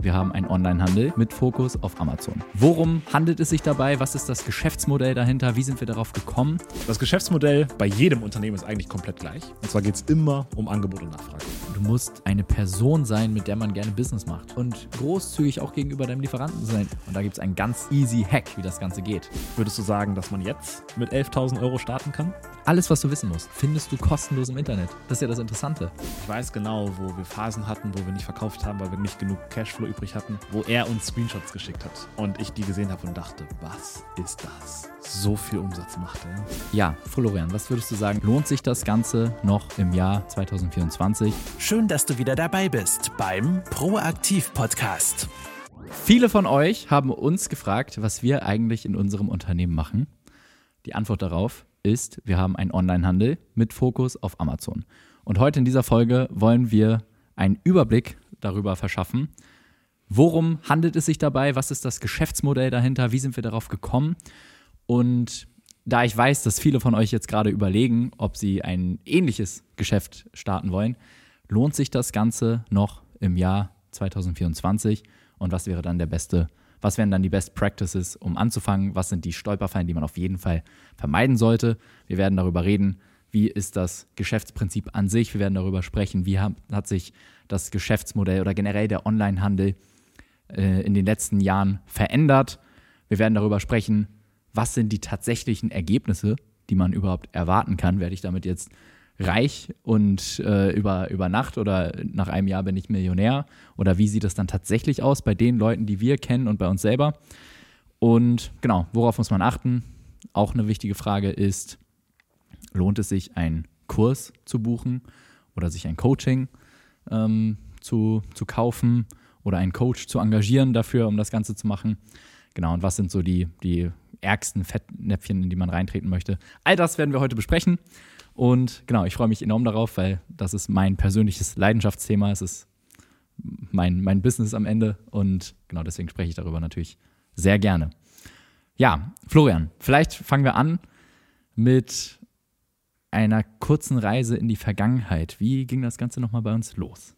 Wir haben einen Onlinehandel mit Fokus auf Amazon. Worum handelt es sich dabei? Was ist das Geschäftsmodell dahinter? Wie sind wir darauf gekommen? Das Geschäftsmodell bei jedem Unternehmen ist eigentlich komplett gleich. Und zwar geht es immer um Angebot und Nachfrage. Du musst eine Person sein, mit der man gerne Business macht. Und großzügig auch gegenüber deinem Lieferanten sein. Und da gibt es einen ganz easy Hack, wie das Ganze geht. Würdest du sagen, dass man jetzt mit 11.000 Euro starten kann? Alles, was du wissen musst, findest du kostenlos im Internet. Das ist ja das Interessante. Ich weiß genau, wo wir Phasen hatten, wo wir nicht verkauft haben, weil wir nicht genug Cashflow übrig hatten, wo er uns Screenshots geschickt hat und ich die gesehen habe und dachte, was ist das? So viel Umsatz macht er. Ja, Florian, was würdest du sagen? Lohnt sich das Ganze noch im Jahr 2024? Schön, dass du wieder dabei bist beim Proaktiv Podcast. Viele von euch haben uns gefragt, was wir eigentlich in unserem Unternehmen machen. Die Antwort darauf ist, wir haben einen Onlinehandel mit Fokus auf Amazon. Und heute in dieser Folge wollen wir einen Überblick darüber verschaffen, worum handelt es sich dabei, was ist das Geschäftsmodell dahinter, wie sind wir darauf gekommen. Und da ich weiß, dass viele von euch jetzt gerade überlegen, ob sie ein ähnliches Geschäft starten wollen, lohnt sich das Ganze noch im Jahr 2024 und was wäre dann der beste was wären dann die Best Practices, um anzufangen? Was sind die Stolperfallen, die man auf jeden Fall vermeiden sollte? Wir werden darüber reden, wie ist das Geschäftsprinzip an sich. Wir werden darüber sprechen, wie hat, hat sich das Geschäftsmodell oder generell der Onlinehandel äh, in den letzten Jahren verändert. Wir werden darüber sprechen, was sind die tatsächlichen Ergebnisse, die man überhaupt erwarten kann. Werde ich damit jetzt reich und äh, über, über Nacht oder nach einem Jahr bin ich Millionär? Oder wie sieht es dann tatsächlich aus bei den Leuten, die wir kennen und bei uns selber? Und genau, worauf muss man achten? Auch eine wichtige Frage ist, lohnt es sich, einen Kurs zu buchen oder sich ein Coaching ähm, zu, zu kaufen oder einen Coach zu engagieren dafür, um das Ganze zu machen? Genau, und was sind so die, die ärgsten Fettnäpfchen, in die man reintreten möchte? All das werden wir heute besprechen. Und genau, ich freue mich enorm darauf, weil das ist mein persönliches Leidenschaftsthema. Es ist mein, mein Business am Ende. Und genau deswegen spreche ich darüber natürlich sehr gerne. Ja, Florian, vielleicht fangen wir an mit einer kurzen Reise in die Vergangenheit. Wie ging das Ganze nochmal bei uns los?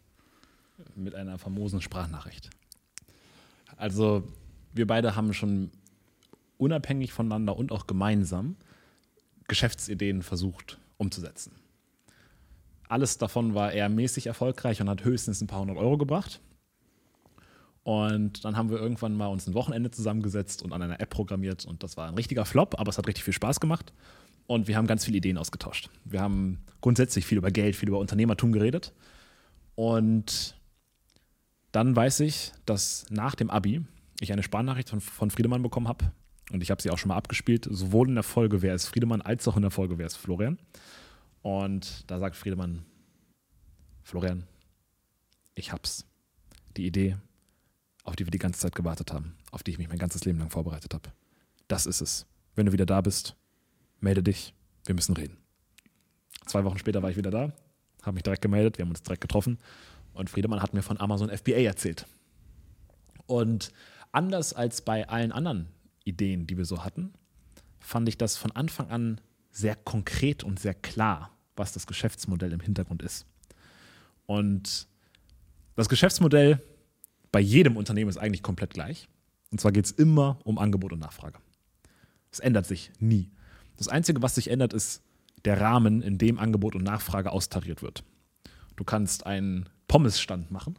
Mit einer famosen Sprachnachricht. Also, wir beide haben schon unabhängig voneinander und auch gemeinsam Geschäftsideen versucht umzusetzen. Alles davon war eher mäßig erfolgreich und hat höchstens ein paar hundert Euro gebracht. Und dann haben wir irgendwann mal uns ein Wochenende zusammengesetzt und an einer App programmiert und das war ein richtiger Flop, aber es hat richtig viel Spaß gemacht. Und wir haben ganz viele Ideen ausgetauscht. Wir haben grundsätzlich viel über Geld, viel über Unternehmertum geredet. Und dann weiß ich, dass nach dem Abi ich eine Sparnachricht von, von Friedemann bekommen habe. Und ich habe sie auch schon mal abgespielt, sowohl in der Folge Wer ist Friedemann als auch in der Folge Wer ist Florian. Und da sagt Friedemann, Florian, ich hab's. Die Idee, auf die wir die ganze Zeit gewartet haben, auf die ich mich mein ganzes Leben lang vorbereitet habe. Das ist es. Wenn du wieder da bist, melde dich. Wir müssen reden. Zwei Wochen später war ich wieder da, habe mich direkt gemeldet, wir haben uns direkt getroffen und Friedemann hat mir von Amazon FBA erzählt. Und anders als bei allen anderen Ideen, die wir so hatten, fand ich das von Anfang an sehr konkret und sehr klar, was das Geschäftsmodell im Hintergrund ist. Und das Geschäftsmodell bei jedem Unternehmen ist eigentlich komplett gleich. Und zwar geht es immer um Angebot und Nachfrage. Es ändert sich nie. Das Einzige, was sich ändert, ist der Rahmen, in dem Angebot und Nachfrage austariert wird. Du kannst einen Pommesstand machen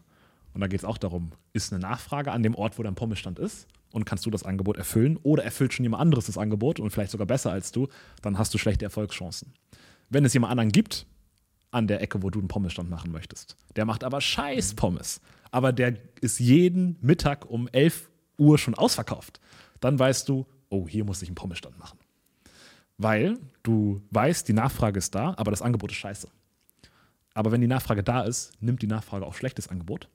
und da geht es auch darum, ist eine Nachfrage an dem Ort, wo dein Pommesstand ist und kannst du das Angebot erfüllen oder erfüllt schon jemand anderes das Angebot und vielleicht sogar besser als du, dann hast du schlechte Erfolgschancen. Wenn es jemand anderen gibt, an der Ecke, wo du einen Pommesstand machen möchtest, der macht aber scheiß Pommes, aber der ist jeden Mittag um 11 Uhr schon ausverkauft, dann weißt du, oh, hier muss ich einen Pommesstand machen. Weil du weißt, die Nachfrage ist da, aber das Angebot ist scheiße. Aber wenn die Nachfrage da ist, nimmt die Nachfrage auch schlechtes Angebot,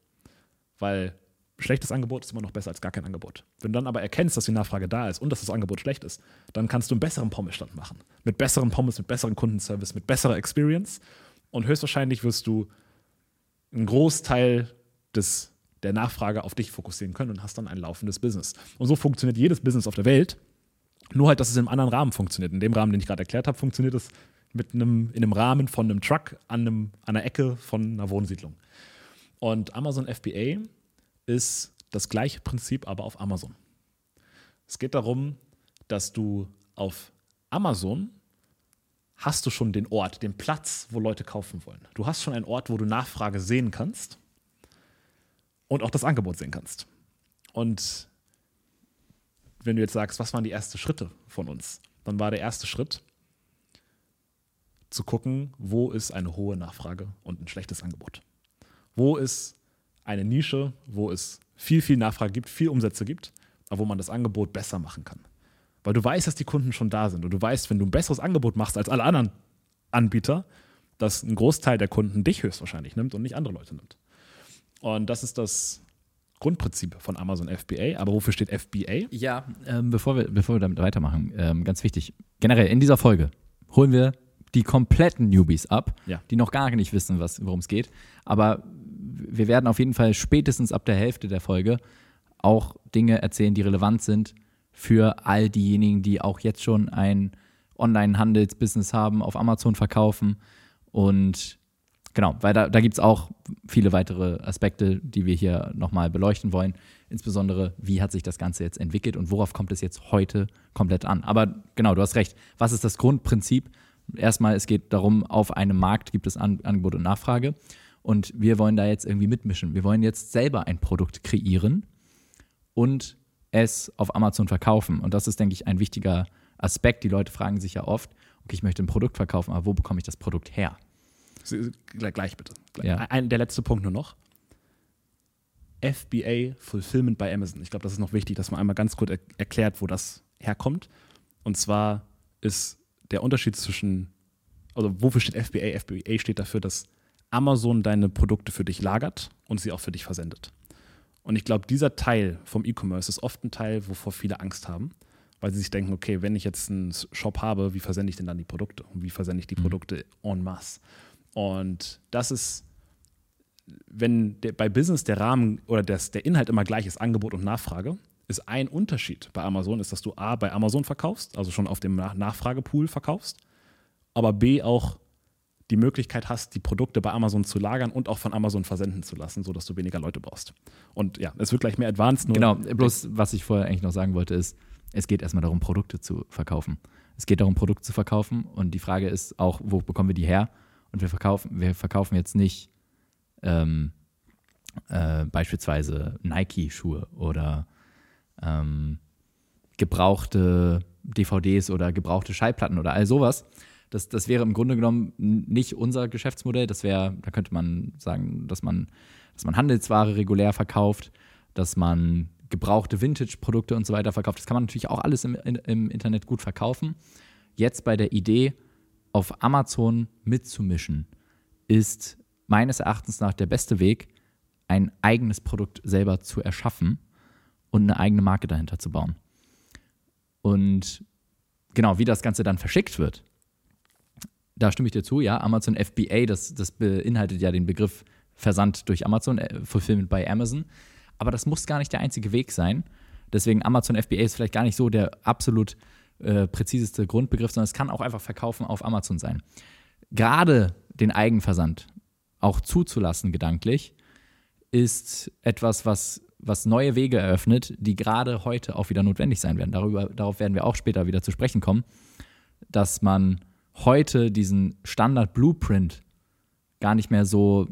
weil schlechtes Angebot ist immer noch besser als gar kein Angebot. Wenn du dann aber erkennst, dass die Nachfrage da ist und dass das Angebot schlecht ist, dann kannst du einen besseren Pommesstand machen. Mit besseren Pommes, mit besseren Kundenservice, mit besserer Experience. Und höchstwahrscheinlich wirst du einen Großteil des, der Nachfrage auf dich fokussieren können und hast dann ein laufendes Business. Und so funktioniert jedes Business auf der Welt. Nur halt, dass es einem anderen Rahmen funktioniert. In dem Rahmen, den ich gerade erklärt habe, funktioniert es mit einem, in einem Rahmen von einem Truck an, einem, an einer Ecke von einer Wohnsiedlung. Und Amazon FBA ist das gleiche Prinzip aber auf Amazon. Es geht darum, dass du auf Amazon hast du schon den Ort, den Platz, wo Leute kaufen wollen. Du hast schon einen Ort, wo du Nachfrage sehen kannst und auch das Angebot sehen kannst. Und wenn du jetzt sagst, was waren die ersten Schritte von uns, dann war der erste Schritt zu gucken, wo ist eine hohe Nachfrage und ein schlechtes Angebot. Wo ist eine Nische, wo es viel, viel Nachfrage gibt, viel Umsätze gibt, aber wo man das Angebot besser machen kann. Weil du weißt, dass die Kunden schon da sind und du weißt, wenn du ein besseres Angebot machst als alle anderen Anbieter, dass ein Großteil der Kunden dich höchstwahrscheinlich nimmt und nicht andere Leute nimmt. Und das ist das Grundprinzip von Amazon FBA. Aber wofür steht FBA? Ja, ähm, bevor, wir, bevor wir damit weitermachen, ähm, ganz wichtig. Generell in dieser Folge holen wir die kompletten Newbies ab, Ja. die noch gar nicht wissen, worum es geht. Aber wir werden auf jeden Fall spätestens ab der Hälfte der Folge auch Dinge erzählen, die relevant sind für all diejenigen, die auch jetzt schon ein Online-Handelsbusiness haben, auf Amazon verkaufen. Und genau, weil da, da gibt es auch viele weitere Aspekte, die wir hier nochmal beleuchten wollen. Insbesondere, wie hat sich das Ganze jetzt entwickelt und worauf kommt es jetzt heute komplett an. Aber genau, du hast recht. Was ist das Grundprinzip? Erstmal, es geht darum, auf einem Markt gibt es An Angebot und Nachfrage. Und wir wollen da jetzt irgendwie mitmischen. Wir wollen jetzt selber ein Produkt kreieren und es auf Amazon verkaufen. Und das ist, denke ich, ein wichtiger Aspekt. Die Leute fragen sich ja oft, okay, ich möchte ein Produkt verkaufen, aber wo bekomme ich das Produkt her? Gleich, bitte. Gleich. Ja. Ein, der letzte Punkt nur noch. FBA Fulfillment bei Amazon. Ich glaube, das ist noch wichtig, dass man einmal ganz kurz er erklärt, wo das herkommt. Und zwar ist der Unterschied zwischen, also wofür steht FBA? FBA steht dafür, dass Amazon deine Produkte für dich lagert und sie auch für dich versendet. Und ich glaube, dieser Teil vom E-Commerce ist oft ein Teil, wovor viele Angst haben, weil sie sich denken, okay, wenn ich jetzt einen Shop habe, wie versende ich denn dann die Produkte? Und wie versende ich die Produkte en masse? Und das ist, wenn der, bei Business der Rahmen oder das, der Inhalt immer gleich ist, Angebot und Nachfrage, ist ein Unterschied bei Amazon, ist, dass du A, bei Amazon verkaufst, also schon auf dem Nach Nachfragepool verkaufst, aber B, auch die Möglichkeit hast, die Produkte bei Amazon zu lagern und auch von Amazon versenden zu lassen, sodass du weniger Leute brauchst. Und ja, es wird gleich mehr advanced. Nur Genau, bloß was ich vorher eigentlich noch sagen wollte, ist, es geht erstmal darum, Produkte zu verkaufen. Es geht darum, Produkte zu verkaufen und die Frage ist auch, wo bekommen wir die her? Und wir verkaufen, wir verkaufen jetzt nicht ähm, äh, beispielsweise Nike-Schuhe oder ähm, gebrauchte DVDs oder gebrauchte Schallplatten oder all sowas. Das, das wäre im Grunde genommen nicht unser Geschäftsmodell. Das wäre, da könnte man sagen, dass man, dass man Handelsware regulär verkauft, dass man gebrauchte Vintage-Produkte und so weiter verkauft. Das kann man natürlich auch alles im, im Internet gut verkaufen. Jetzt bei der Idee, auf Amazon mitzumischen, ist meines Erachtens nach der beste Weg, ein eigenes Produkt selber zu erschaffen und eine eigene Marke dahinter zu bauen. Und genau, wie das Ganze dann verschickt wird, da stimme ich dir zu, ja, Amazon FBA, das, das beinhaltet ja den Begriff Versand durch Amazon, äh, Fulfillment by Amazon. Aber das muss gar nicht der einzige Weg sein. Deswegen Amazon FBA ist vielleicht gar nicht so der absolut äh, präziseste Grundbegriff, sondern es kann auch einfach Verkaufen auf Amazon sein. Gerade den Eigenversand auch zuzulassen, gedanklich, ist etwas, was, was neue Wege eröffnet, die gerade heute auch wieder notwendig sein werden. Darüber, darauf werden wir auch später wieder zu sprechen kommen, dass man heute diesen Standard-Blueprint gar nicht mehr so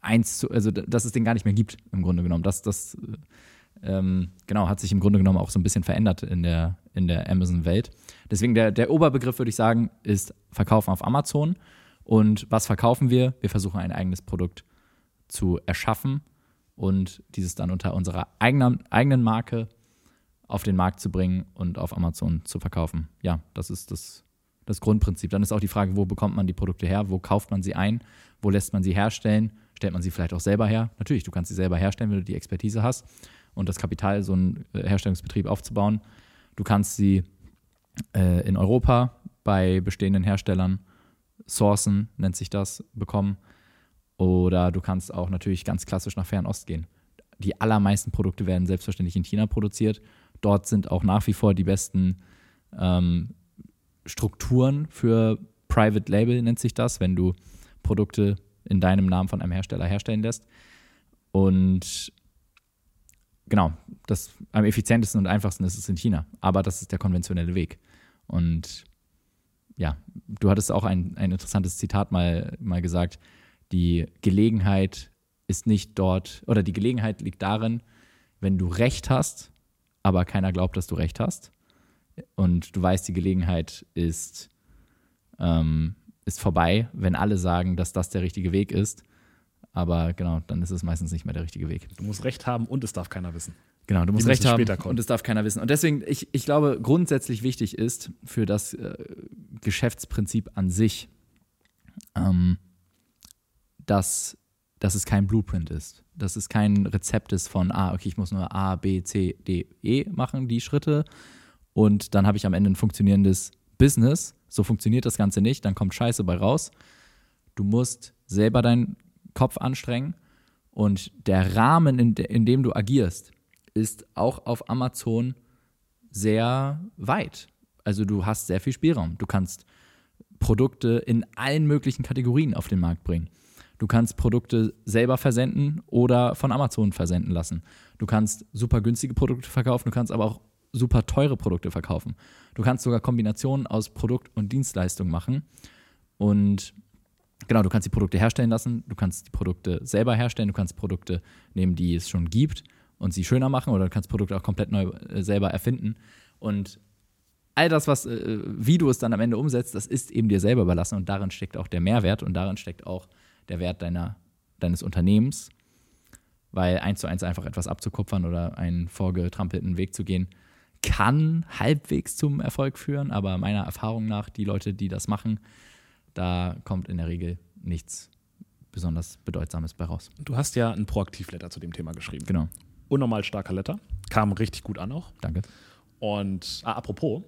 eins zu, also dass es den gar nicht mehr gibt, im Grunde genommen. Das, das ähm, genau, hat sich im Grunde genommen auch so ein bisschen verändert in der, in der Amazon-Welt. Deswegen der, der Oberbegriff, würde ich sagen, ist Verkaufen auf Amazon. Und was verkaufen wir? Wir versuchen ein eigenes Produkt zu erschaffen und dieses dann unter unserer eigenen, eigenen Marke auf den Markt zu bringen und auf Amazon zu verkaufen. Ja, das ist das, das Grundprinzip. Dann ist auch die Frage, wo bekommt man die Produkte her? Wo kauft man sie ein? Wo lässt man sie herstellen? Stellt man sie vielleicht auch selber her? Natürlich, du kannst sie selber herstellen, wenn du die Expertise hast und das Kapital, so einen Herstellungsbetrieb aufzubauen. Du kannst sie äh, in Europa bei bestehenden Herstellern sourcen, nennt sich das, bekommen. Oder du kannst auch natürlich ganz klassisch nach Fernost gehen. Die allermeisten Produkte werden selbstverständlich in China produziert. Dort sind auch nach wie vor die besten ähm, Strukturen für Private Label, nennt sich das, wenn du Produkte in deinem Namen von einem Hersteller herstellen lässt. Und genau, das am effizientesten und einfachsten ist es in China. Aber das ist der konventionelle Weg. Und ja, du hattest auch ein, ein interessantes Zitat mal, mal gesagt. Die Gelegenheit ist nicht dort, oder die Gelegenheit liegt darin, wenn du Recht hast, aber keiner glaubt, dass du Recht hast. Und du weißt, die Gelegenheit ist, ähm, ist vorbei, wenn alle sagen, dass das der richtige Weg ist. Aber genau, dann ist es meistens nicht mehr der richtige Weg. Du musst Recht haben und es darf keiner wissen. Genau, du musst recht haben und das darf keiner wissen. Und deswegen, ich, ich glaube, grundsätzlich wichtig ist für das äh, Geschäftsprinzip an sich, ähm, dass, dass es kein Blueprint ist. Dass es kein Rezept ist von, ah, okay, ich muss nur A, B, C, D, E machen, die Schritte. Und dann habe ich am Ende ein funktionierendes Business. So funktioniert das Ganze nicht, dann kommt Scheiße bei raus. Du musst selber deinen Kopf anstrengen und der Rahmen, in, de, in dem du agierst, ist auch auf Amazon sehr weit. Also du hast sehr viel Spielraum. Du kannst Produkte in allen möglichen Kategorien auf den Markt bringen. Du kannst Produkte selber versenden oder von Amazon versenden lassen. Du kannst super günstige Produkte verkaufen, du kannst aber auch super teure Produkte verkaufen. Du kannst sogar Kombinationen aus Produkt und Dienstleistung machen. Und genau, du kannst die Produkte herstellen lassen, du kannst die Produkte selber herstellen, du kannst Produkte nehmen, die es schon gibt und sie schöner machen oder du kannst Produkte auch komplett neu äh, selber erfinden. Und all das, was, äh, wie du es dann am Ende umsetzt, das ist eben dir selber überlassen und darin steckt auch der Mehrwert und darin steckt auch der Wert deiner, deines Unternehmens, weil eins zu eins einfach etwas abzukupfern oder einen vorgetrampelten Weg zu gehen, kann halbwegs zum Erfolg führen, aber meiner Erfahrung nach, die Leute, die das machen, da kommt in der Regel nichts besonders Bedeutsames bei raus. Du hast ja ein Proaktivletter zu dem Thema geschrieben. Genau, Unnormal starker Letter. Kam richtig gut an auch. danke. Und ah, apropos,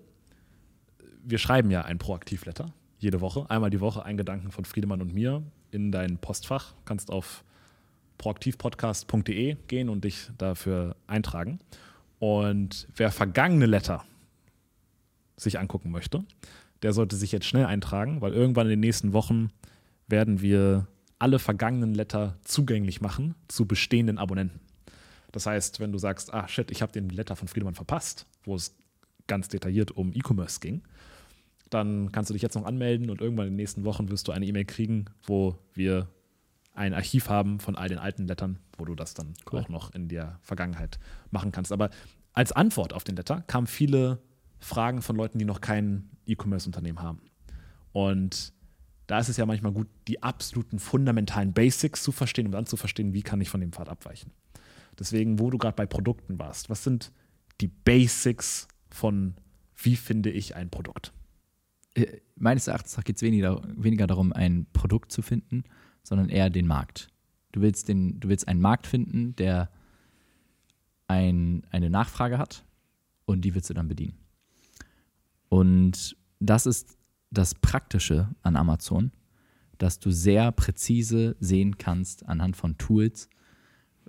wir schreiben ja ein Proaktivletter jede Woche. Einmal die Woche ein Gedanken von Friedemann und mir in dein Postfach. Kannst auf proaktivpodcast.de gehen und dich dafür eintragen. Und wer vergangene Letter sich angucken möchte, der sollte sich jetzt schnell eintragen, weil irgendwann in den nächsten Wochen werden wir alle vergangenen Letter zugänglich machen zu bestehenden Abonnenten. Das heißt, wenn du sagst, ah shit, ich habe den Letter von Friedemann verpasst, wo es ganz detailliert um E-Commerce ging, dann kannst du dich jetzt noch anmelden und irgendwann in den nächsten Wochen wirst du eine E-Mail kriegen, wo wir ein Archiv haben von all den alten Lettern, wo du das dann Cool. auch noch in der Vergangenheit machen kannst. Aber als Antwort auf den Letter kamen viele Fragen von Leuten, die noch kein E-Commerce-Unternehmen haben. Und da ist es ja manchmal gut, die absoluten fundamentalen Basics zu verstehen, um dann zu verstehen, wie kann ich von dem Pfad abweichen. Deswegen, wo du gerade bei Produkten warst, was sind die Basics von wie finde ich ein Produkt? Äh, meines Erachtens geht es weniger, weniger darum, ein Produkt zu finden, sondern eher den Markt. Du willst, den, du willst einen Markt finden, der ein, eine Nachfrage hat und die willst du dann bedienen. Und das ist das Praktische an Amazon, dass du sehr präzise sehen kannst anhand von Tools,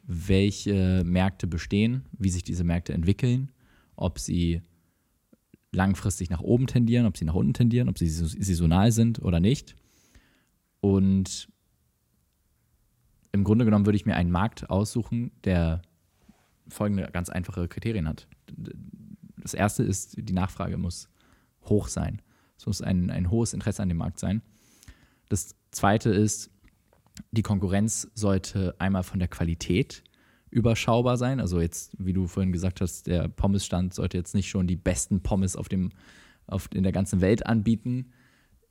welche Märkte bestehen, wie sich diese Märkte entwickeln, ob sie langfristig nach oben tendieren, ob sie nach unten tendieren, ob sie sais- saisonal sind oder nicht. Und im Grunde genommen würde ich mir einen Markt aussuchen, der folgende ganz einfache Kriterien hat. Das erste ist, die Nachfrage muss hoch sein. Es muss ein, ein hohes Interesse an dem Markt sein. Das zweite ist, die Konkurrenz sollte einmal von der Qualität überschaubar sein. Also jetzt, wie du vorhin gesagt hast, der Pommesstand sollte jetzt nicht schon die besten Pommes auf dem, auf, in der ganzen Welt anbieten,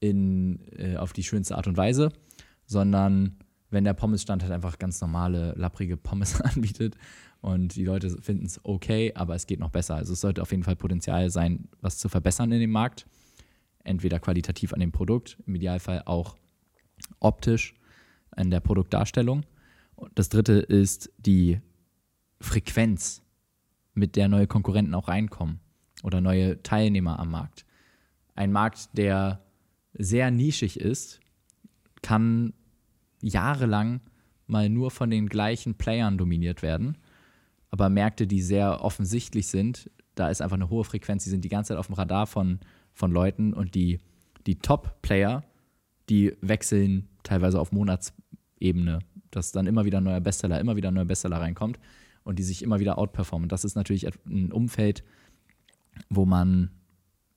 in, äh, auf die schönste Art und Weise, sondern wenn der Pommesstand halt einfach ganz normale, lapprige Pommes anbietet und die Leute finden es okay, aber es geht noch besser. Also es sollte auf jeden Fall Potenzial sein, was zu verbessern in dem Markt. Entweder qualitativ an dem Produkt, im Idealfall auch optisch an der Produktdarstellung. Und das dritte ist die Frequenz, mit der neue Konkurrenten auch reinkommen oder neue Teilnehmer am Markt. Ein Markt, der sehr nischig ist, kann jahrelang mal nur von den gleichen Playern dominiert werden. Aber Märkte, die sehr offensichtlich sind, da ist einfach eine hohe Frequenz, die sind die ganze Zeit auf dem Radar von, von Leuten und die, die Top-Player, die wechseln teilweise auf Monatsebene, dass dann immer wieder ein neuer Bestseller, immer wieder ein neuer Bestseller reinkommt. Und die sich immer wieder outperformen. Das ist natürlich ein Umfeld, wo man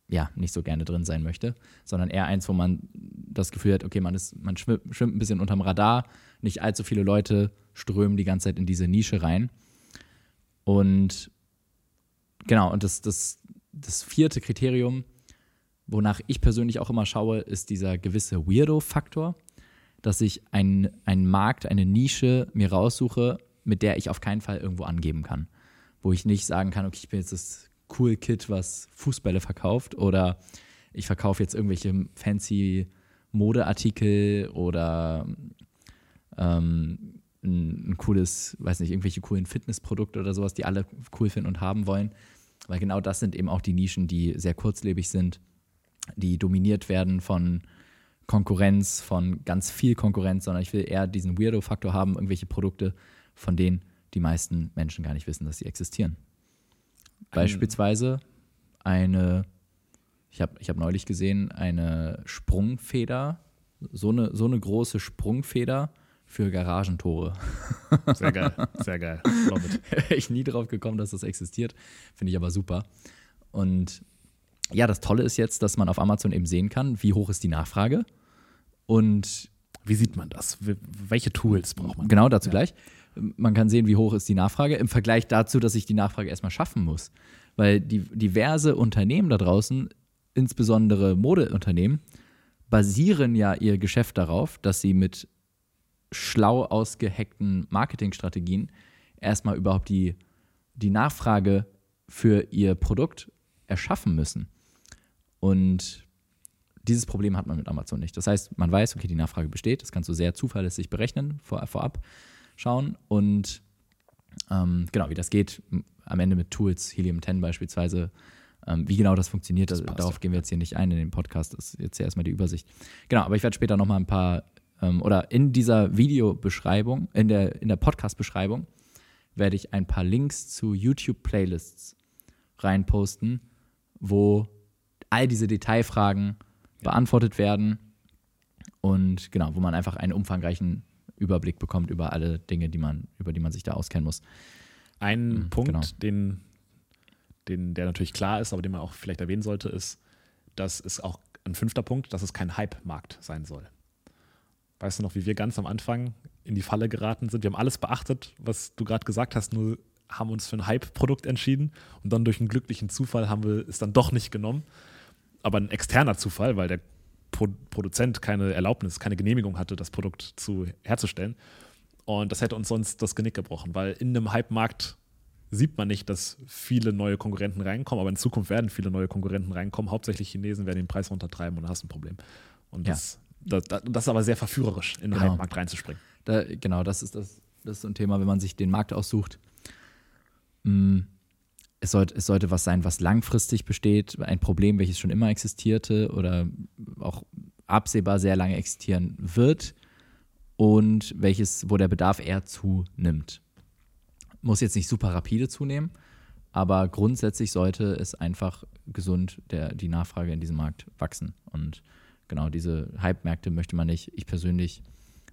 ja nicht so gerne drin sein möchte, sondern eher eins, wo man das Gefühl hat, okay, man ist, man schwimmt, schwimmt ein bisschen unterm Radar, nicht allzu viele Leute strömen die ganze Zeit in diese Nische rein. Und genau, und das, das, das vierte Kriterium, wonach ich persönlich auch immer schaue, ist dieser gewisse Weirdo-Faktor, dass ich einen Markt, eine Nische mir raussuche, mit der ich auf keinen Fall irgendwo angeben kann. Wo ich nicht sagen kann, okay, ich bin jetzt das cool Kid, was Fußbälle verkauft oder ich verkaufe jetzt irgendwelche fancy Modeartikel oder ähm, ein, ein, cooles, weiß nicht, irgendwelche coolen Fitnessprodukte oder sowas, die alle cool finden und haben wollen. Weil genau das sind eben auch die Nischen, die sehr kurzlebig sind, die dominiert werden von Konkurrenz, von ganz viel Konkurrenz, sondern ich will eher diesen Weirdo-Faktor haben, irgendwelche Produkte, von denen die meisten Menschen gar nicht wissen, dass sie existieren. Beispielsweise eine, ich habe ich hab neulich gesehen, eine Sprungfeder, so eine, so eine große Sprungfeder für Garagentore. Sehr geil, sehr geil. ich nie drauf gekommen, dass das existiert. Finde ich aber super. Und ja, das Tolle ist jetzt, dass man auf Amazon eben sehen kann, wie hoch ist die Nachfrage und wie sieht man das? Welche Tools braucht man? Genau, dazu ja. gleich. Man kann sehen, wie hoch ist die Nachfrage im Vergleich dazu, dass ich die Nachfrage erstmal schaffen muss. Weil die diverse Unternehmen da draußen, insbesondere Modeunternehmen, basieren ja ihr Geschäft darauf, dass sie mit schlau ausgehackten Marketingstrategien erstmal überhaupt die, die Nachfrage für ihr Produkt erschaffen müssen. Und dieses Problem hat man mit Amazon nicht. Das heißt, man weiß, okay, die Nachfrage besteht, das kannst du sehr zuverlässig berechnen, vor, vorab schauen. Und ähm, genau, wie das geht, am Ende mit Tools, Helium 10 beispielsweise, ähm, wie genau das funktioniert, das darauf gehen wir jetzt hier nicht ein in den Podcast. Das ist jetzt erstmal die Übersicht. Genau, aber ich werde später nochmal ein paar ähm, oder in dieser Videobeschreibung, in der, in der Podcast-Beschreibung, werde ich ein paar Links zu YouTube-Playlists reinposten, wo all diese Detailfragen beantwortet werden und genau, wo man einfach einen umfangreichen Überblick bekommt über alle Dinge, die man, über die man sich da auskennen muss. Ein mhm, Punkt, genau. den, den, der natürlich klar ist, aber den man auch vielleicht erwähnen sollte, ist, dass es auch ein fünfter Punkt, dass es kein Hype-Markt sein soll. Weißt du noch, wie wir ganz am Anfang in die Falle geraten sind? Wir haben alles beachtet, was du gerade gesagt hast, nur haben uns für ein Hype-Produkt entschieden und dann durch einen glücklichen Zufall haben wir es dann doch nicht genommen. Aber ein externer Zufall, weil der Pro Produzent keine Erlaubnis, keine Genehmigung hatte, das Produkt zu, herzustellen. Und das hätte uns sonst das Genick gebrochen, weil in einem Hype-Markt sieht man nicht, dass viele neue Konkurrenten reinkommen, aber in Zukunft werden viele neue Konkurrenten reinkommen. Hauptsächlich Chinesen werden den Preis runtertreiben und dann hast du ein Problem. Und das, ja. das, das, das, ist aber sehr verführerisch, in den genau. Hype-Markt reinzuspringen. Da, genau, das ist, das, das ist so ein Thema, wenn man sich den Markt aussucht. Mh, mm, es, sollte, es sollte was sein, was langfristig besteht, ein Problem, welches schon immer existierte oder auch absehbar sehr lange existieren wird und welches, wo der Bedarf eher zunimmt. Muss jetzt nicht super rapide zunehmen, aber grundsätzlich sollte es einfach gesund der, die Nachfrage in diesem Markt wachsen. Und genau diese Hype-Märkte möchte man nicht. Ich persönlich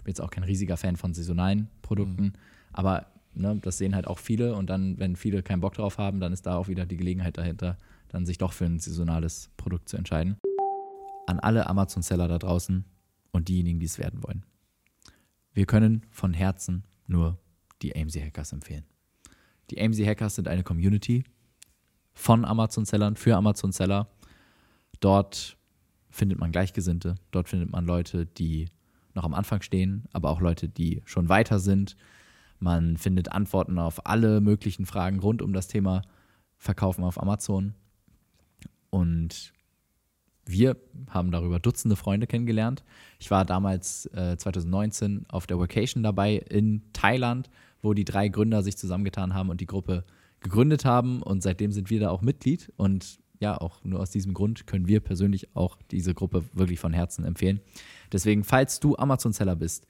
bin jetzt auch kein riesiger Fan von saisonalen Produkten, mhm. aber ne, das sehen halt auch viele und dann, wenn viele keinen Bock drauf haben, dann ist da auch wieder die Gelegenheit dahinter, dann sich doch für ein saisonales Produkt zu entscheiden. An alle Amazon-Seller da draußen und diejenigen, die es werden wollen. Wir können von Herzen nur die AMZ Hackers empfehlen. Die AMZ Hackers sind eine Community von Amazon-Sellern für Amazon-Seller. Dort findet man Gleichgesinnte, dort findet man Leute, die noch am Anfang stehen, aber auch Leute, die schon weiter sind. Man findet Antworten auf alle möglichen Fragen rund um das Thema Verkaufen auf Amazon. Und wir haben darüber Dutzende Freunde kennengelernt. Ich war damals äh, 2019 auf der Vacation dabei in Thailand, wo die drei Gründer sich zusammengetan haben und die Gruppe gegründet haben. Und seitdem sind wir da auch Mitglied. Und ja, auch nur aus diesem Grund können wir persönlich auch diese Gruppe wirklich von Herzen empfehlen. Deswegen, falls du Amazon-Seller bist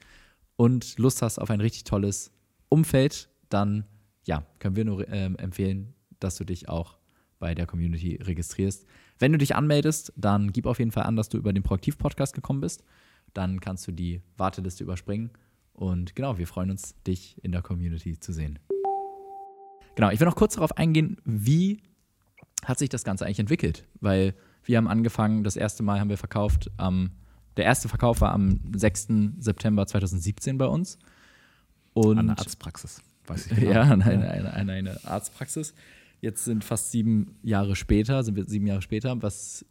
und Lust hast auf ein richtig tolles Umfeld, dann ja, können wir nur äh, empfehlen, dass du dich auch bei der Community registrierst. Wenn du dich anmeldest, dann gib auf jeden Fall an, dass du über den Proaktiv-Podcast gekommen bist. Dann kannst du die Warteliste überspringen. Und genau, wir freuen uns, dich in der Community zu sehen. genau, ich will noch kurz darauf eingehen, wie hat sich das Ganze eigentlich entwickelt? Weil wir haben angefangen, das erste Mal haben wir verkauft am, der erste Verkauf war am 6. September 2017 bei uns. Und der Arztpraxis, weiß ich genau. ja, an eine, eine, eine, eine Arztpraxis. Jetzt sind fast sieben Jahre später, sind wir sieben Jahre später. Was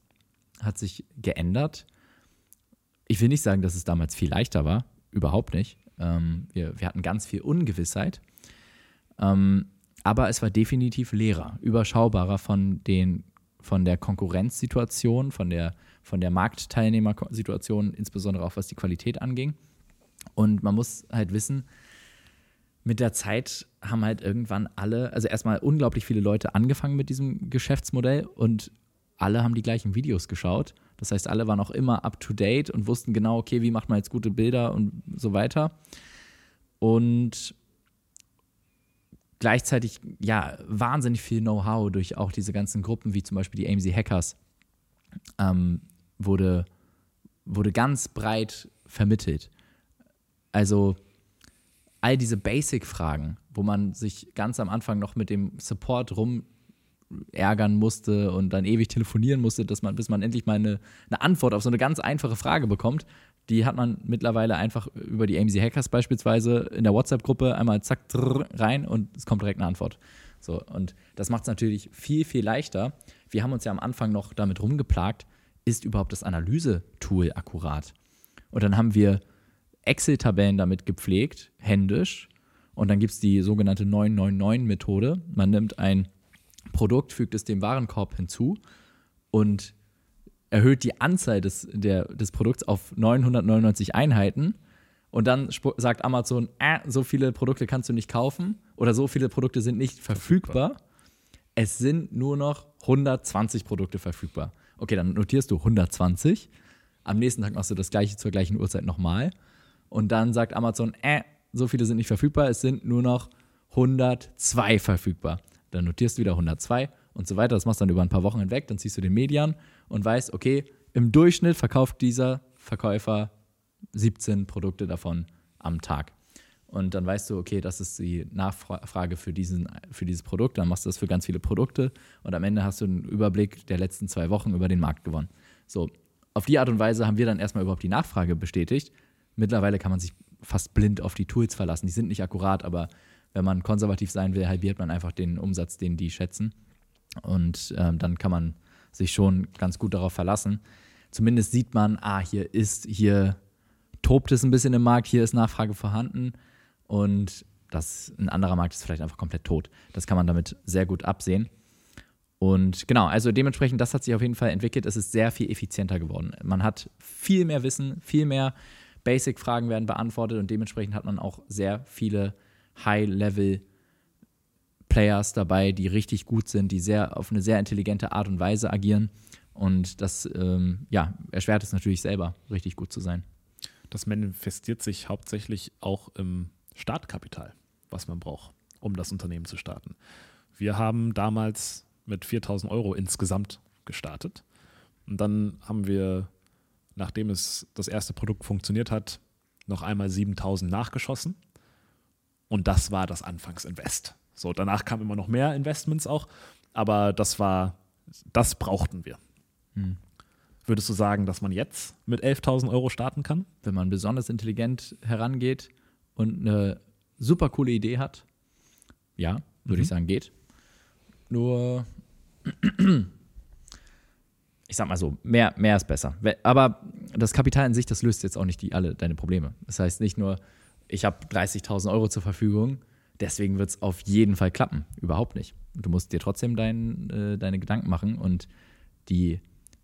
hat sich geändert? Ich will nicht sagen, dass es damals viel leichter war. Überhaupt nicht. Ähm, wir, wir hatten ganz viel Ungewissheit. Ähm, aber es war definitiv leerer, überschaubarer von, den, von der Konkurrenzsituation, von der, von der Marktteilnehmersituation, insbesondere auch was die Qualität anging. Und man muss halt wissen, mit der Zeit haben halt irgendwann alle, also erstmal unglaublich viele Leute angefangen mit diesem Geschäftsmodell und alle haben die gleichen Videos geschaut. Das heißt, alle waren auch immer up to date und wussten genau, okay, wie macht man jetzt gute Bilder und so weiter. Und gleichzeitig, ja, wahnsinnig viel Know-how durch auch diese ganzen Gruppen, wie zum Beispiel die AMZ Hackers, ähm, wurde, wurde ganz breit vermittelt. Also all diese Basic-Fragen, wo man sich ganz am Anfang noch mit dem Support rum ärgern musste und dann ewig telefonieren musste, dass man, bis man endlich mal eine, eine Antwort auf so eine ganz einfache Frage bekommt. Die hat man mittlerweile einfach über die AMZ Hackers beispielsweise in der WhatsApp-Gruppe einmal zack drrr, rein und es kommt direkt eine Antwort. So, und das macht es natürlich viel, viel leichter. Wir haben uns ja am Anfang noch damit rumgeplagt, ist überhaupt das Analyse-Tool akkurat? Und dann haben wir Excel-Tabellen damit gepflegt, händisch. Und dann gibt es die sogenannte 999-Methode. Man nimmt ein Produkt, fügt es dem Warenkorb hinzu und erhöht die Anzahl des, der, des Produkts auf 999 Einheiten. Und dann sagt Amazon, äh, so viele Produkte kannst du nicht kaufen oder so viele Produkte sind nicht verfügbar. Es sind nur noch 120 Produkte verfügbar. Okay, dann notierst du 120. Am nächsten Tag machst du das gleiche zur gleichen Uhrzeit nochmal. Und dann sagt Amazon, äh, so viele sind nicht verfügbar, es sind nur noch 102 verfügbar dann notierst du wieder 102 und so weiter. Das machst du dann über ein paar Wochen hinweg, dann ziehst du den Median und weißt, okay, im Durchschnitt verkauft dieser Verkäufer 17 Produkte davon am Tag. Und dann weißt du, okay, das ist die Nachfrage für, diesen, für dieses Produkt. Dann machst du das für ganz viele Produkte und am Ende hast du einen Überblick der letzten zwei Wochen über den Markt gewonnen. So, auf die Art und Weise haben wir dann erstmal überhaupt die Nachfrage bestätigt. Mittlerweile kann man sich fast blind auf die Tools verlassen. Die sind nicht akkurat, aber wenn man konservativ sein will, halbiert man einfach den Umsatz, den die schätzen. Und ähm, dann kann man sich schon ganz gut darauf verlassen. Zumindest sieht man, ah, hier ist, hier tobt es ein bisschen im Markt, hier ist Nachfrage vorhanden und das, ein anderer Markt ist vielleicht einfach komplett tot. Das kann man damit sehr gut absehen. Und genau, also dementsprechend, das hat sich auf jeden Fall entwickelt. Es ist sehr viel effizienter geworden. Man hat viel mehr Wissen, viel mehr Basic-Fragen werden beantwortet und dementsprechend hat man auch sehr viele High-Level-Players dabei, die richtig gut sind, die sehr auf eine sehr intelligente Art und Weise agieren. Und das ähm, ja, erschwert es natürlich selber, richtig gut zu sein. Das manifestiert sich hauptsächlich auch im Startkapital, was man braucht, um das Unternehmen zu starten. Wir haben damals mit 4000 Euro insgesamt gestartet. Und dann haben wir, nachdem es das erste Produkt funktioniert hat, noch einmal 7000 nachgeschossen und das war das Anfangsinvest. So, danach kamen immer noch mehr Investments auch, aber das war, das brauchten wir. Hm. Würdest du sagen, dass man jetzt mit 11.000 Euro starten kann? Wenn man besonders intelligent herangeht und eine super coole Idee hat, ja, würde mhm. ich sagen, geht. Nur, ich sag mal so, mehr, mehr ist besser. Aber das Kapital in sich, das löst jetzt auch nicht die, alle deine Probleme. Das heißt nicht nur, ich habe 30.000 Euro zur Verfügung, deswegen wird es auf jeden Fall klappen. Überhaupt nicht. Du musst dir trotzdem dein, äh, deine Gedanken machen und die,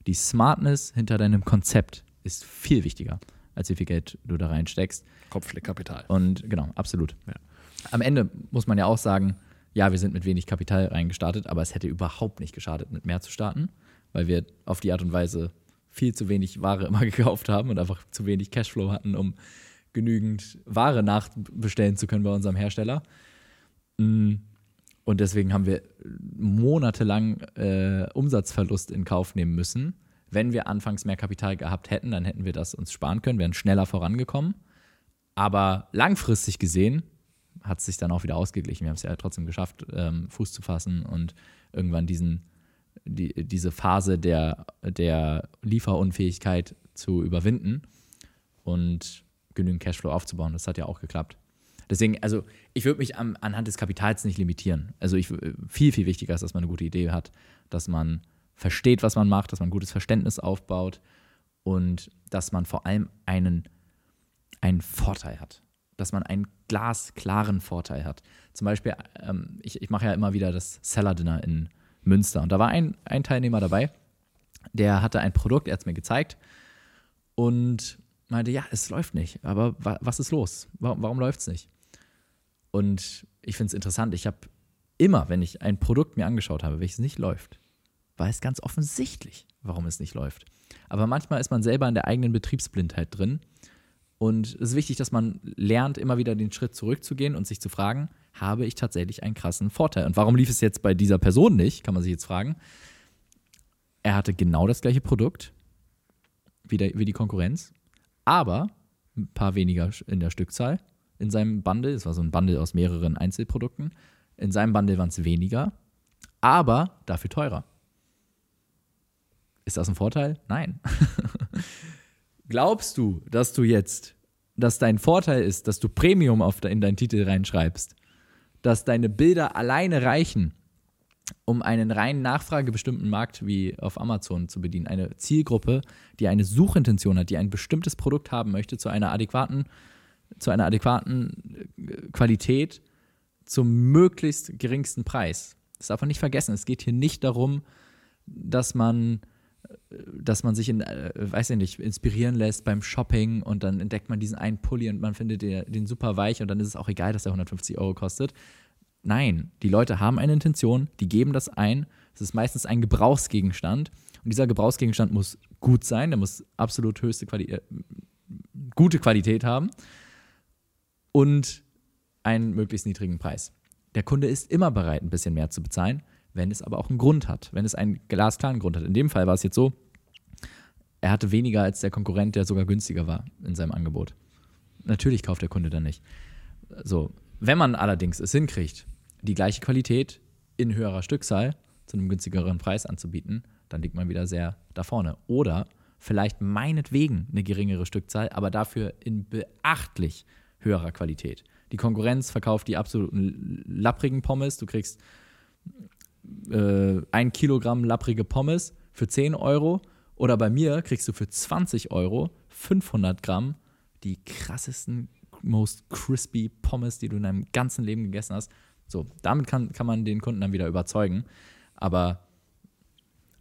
die Smartness hinter deinem Konzept ist viel wichtiger, als wie viel Geld du da reinsteckst. Kopfschlägkapital. Und genau, absolut. Ja. Am Ende muss man ja auch sagen, ja, wir sind mit wenig Kapital reingestartet, aber es hätte überhaupt nicht geschadet, mit mehr zu starten, weil wir auf die Art und Weise viel zu wenig Ware immer gekauft haben und einfach zu wenig Cashflow hatten, um genügend Ware nachbestellen zu können bei unserem Hersteller. Mm. Und deswegen haben wir monatelang äh, Umsatzverlust in Kauf nehmen müssen. Wenn wir anfangs mehr Kapital gehabt hätten, dann hätten wir das uns sparen können, wären schneller vorangekommen. Aber langfristig gesehen hat es sich dann auch wieder ausgeglichen. Wir haben es ja trotzdem geschafft, ähm, Fuß zu fassen und irgendwann diesen, die, diese Phase der, der Lieferunfähigkeit zu überwinden und genügend Cashflow aufzubauen. Das hat ja auch geklappt. Deswegen, also ich würde mich am, anhand des Kapitals nicht limitieren. Also ich, viel, viel wichtiger ist, dass man eine gute Idee hat, dass man versteht, was man macht, dass man ein gutes Verständnis aufbaut und dass man vor allem einen, einen Vorteil hat. Dass man einen glasklaren Vorteil hat. Zum Beispiel, ähm, ich, ich mache ja immer wieder das Seller-Dinner in Münster und da war ein, ein Teilnehmer dabei, der hatte ein Produkt, er hat es mir gezeigt und meinte, ja, es läuft nicht, aber wa was ist los? Warum, warum läuft es nicht? Und ich finde es interessant, ich habe immer, wenn ich ein Produkt mir angeschaut habe, welches nicht läuft, war es ganz offensichtlich, warum es nicht läuft. Aber manchmal ist man selber in der eigenen Betriebsblindheit drin. Und es ist wichtig, dass man lernt, immer wieder den Schritt zurückzugehen und sich zu fragen, habe ich tatsächlich einen krassen Vorteil? Und warum lief es jetzt bei dieser Person nicht, kann man sich jetzt fragen. Er hatte genau das gleiche Produkt wie, der, wie die Konkurrenz, aber ein paar weniger in der Stückzahl in seinem Bundle. Es war so ein Bundle aus mehreren Einzelprodukten. In seinem Bundle waren es weniger, aber dafür teurer. Ist das ein Vorteil? Nein. Glaubst du, dass du jetzt, dass dein Vorteil ist, dass du Premium auf de, in deinen Titel reinschreibst, dass deine Bilder alleine reichen, um einen rein nachfragebestimmten Markt wie auf Amazon zu bedienen? Eine Zielgruppe, die eine Suchintention hat, die ein bestimmtes Produkt haben möchte, zu einer adäquaten, zu einer adäquaten äh, Qualität, zum möglichst geringsten Preis. Das darf man nicht vergessen. Es geht hier nicht darum, dass man dass man sich in, äh, weiß ich nicht, inspirieren lässt beim Shopping und dann entdeckt man diesen einen Pulli und man findet den, den super weich und dann ist es auch egal, dass der 150 Euro kostet. Nein, die Leute haben eine Intention, die geben das ein. Es ist meistens ein Gebrauchsgegenstand und dieser Gebrauchsgegenstand muss gut sein, der muss absolut höchste Qualität, äh, gute Qualität haben und einen möglichst niedrigen Preis. Der Kunde ist immer bereit, ein bisschen mehr zu bezahlen, wenn es aber auch einen Grund hat, wenn es einen glasklaren Grund hat. In dem Fall war es jetzt so, er hatte weniger als der Konkurrent, der sogar günstiger war in seinem Angebot. Natürlich kauft der Kunde dann nicht. So, wenn man allerdings es hinkriegt, die gleiche Qualität in höherer Stückzahl zu einem günstigeren Preis anzubieten, dann liegt man wieder sehr da vorne. Oder vielleicht meinetwegen eine geringere Stückzahl, aber dafür in beachtlich höherer Qualität. Die Konkurrenz verkauft die absoluten lapprigen Pommes. Du kriegst äh, ein Kilogramm lapprige Pommes für 10 Euro oder bei mir kriegst du für 20 Euro 500 Gramm die krassesten, most crispy Pommes, die du in deinem ganzen Leben gegessen hast. So, damit kann, kann man den Kunden dann wieder überzeugen. Aber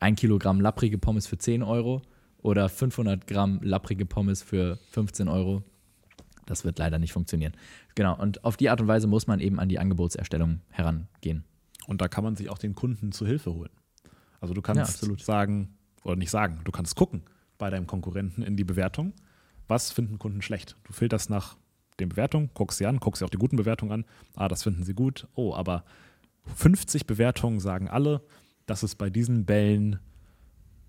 ein Kilogramm lapprige Pommes für 10 Euro oder 500 Gramm lapprige Pommes für 15 Euro, das wird leider nicht funktionieren. Genau, und auf die Art und Weise muss man eben an die Angebotserstellung herangehen. Und da kann man sich auch den Kunden zu Hilfe holen. Also du kannst ja, sagen, oder nicht sagen, du kannst gucken bei deinem Konkurrenten in die Bewertung, was finden Kunden schlecht. Du filterst nach den Bewertungen, guckst sie an, guckst dir auch die guten Bewertungen an. Ah, das finden sie gut. Oh, aber 50 Bewertungen sagen alle, dass es bei diesen Bällen,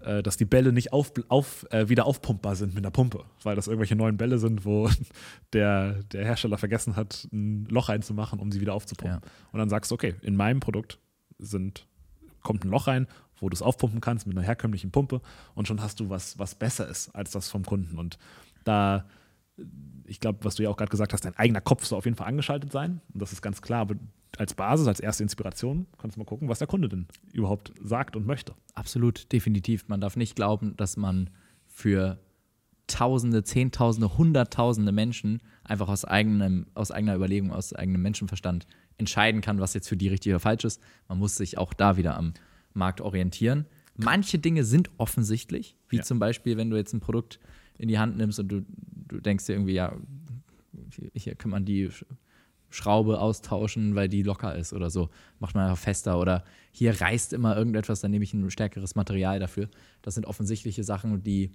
äh, dass die Bälle nicht auf, auf, äh, wieder aufpumpbar sind mit einer Pumpe, weil das irgendwelche neuen Bälle sind, wo der, der Hersteller vergessen hat, ein Loch reinzumachen, um sie wieder aufzupumpen. Ja. Und dann sagst du, okay, in meinem Produkt sind, kommt ein Loch rein, wo du es aufpumpen kannst mit einer herkömmlichen Pumpe und schon hast du was, was besser ist als das vom Kunden. Und da, ich glaube, was du ja auch gerade gesagt hast, dein eigener Kopf soll auf jeden Fall angeschaltet sein. Und das ist ganz klar. Als Basis, als erste Inspiration, kannst du mal gucken, was der Kunde denn überhaupt sagt und möchte. Absolut, definitiv. Man darf nicht glauben, dass man für Tausende, Zehntausende, Hunderttausende Menschen einfach aus, eigenem, aus eigener Überlegung, aus eigenem Menschenverstand entscheiden kann, was jetzt für die richtig oder falsch ist. Man muss sich auch da wieder am Markt orientieren. Manche Dinge sind offensichtlich, wie ja. zum Beispiel, wenn du jetzt ein Produkt in die Hand nimmst und du, du denkst dir irgendwie, ja, hier kann man die Schraube austauschen, weil die locker ist oder so. Macht man einfach fester oder hier reißt immer irgendetwas, dann nehme ich ein stärkeres Material dafür. Das sind offensichtliche Sachen, die,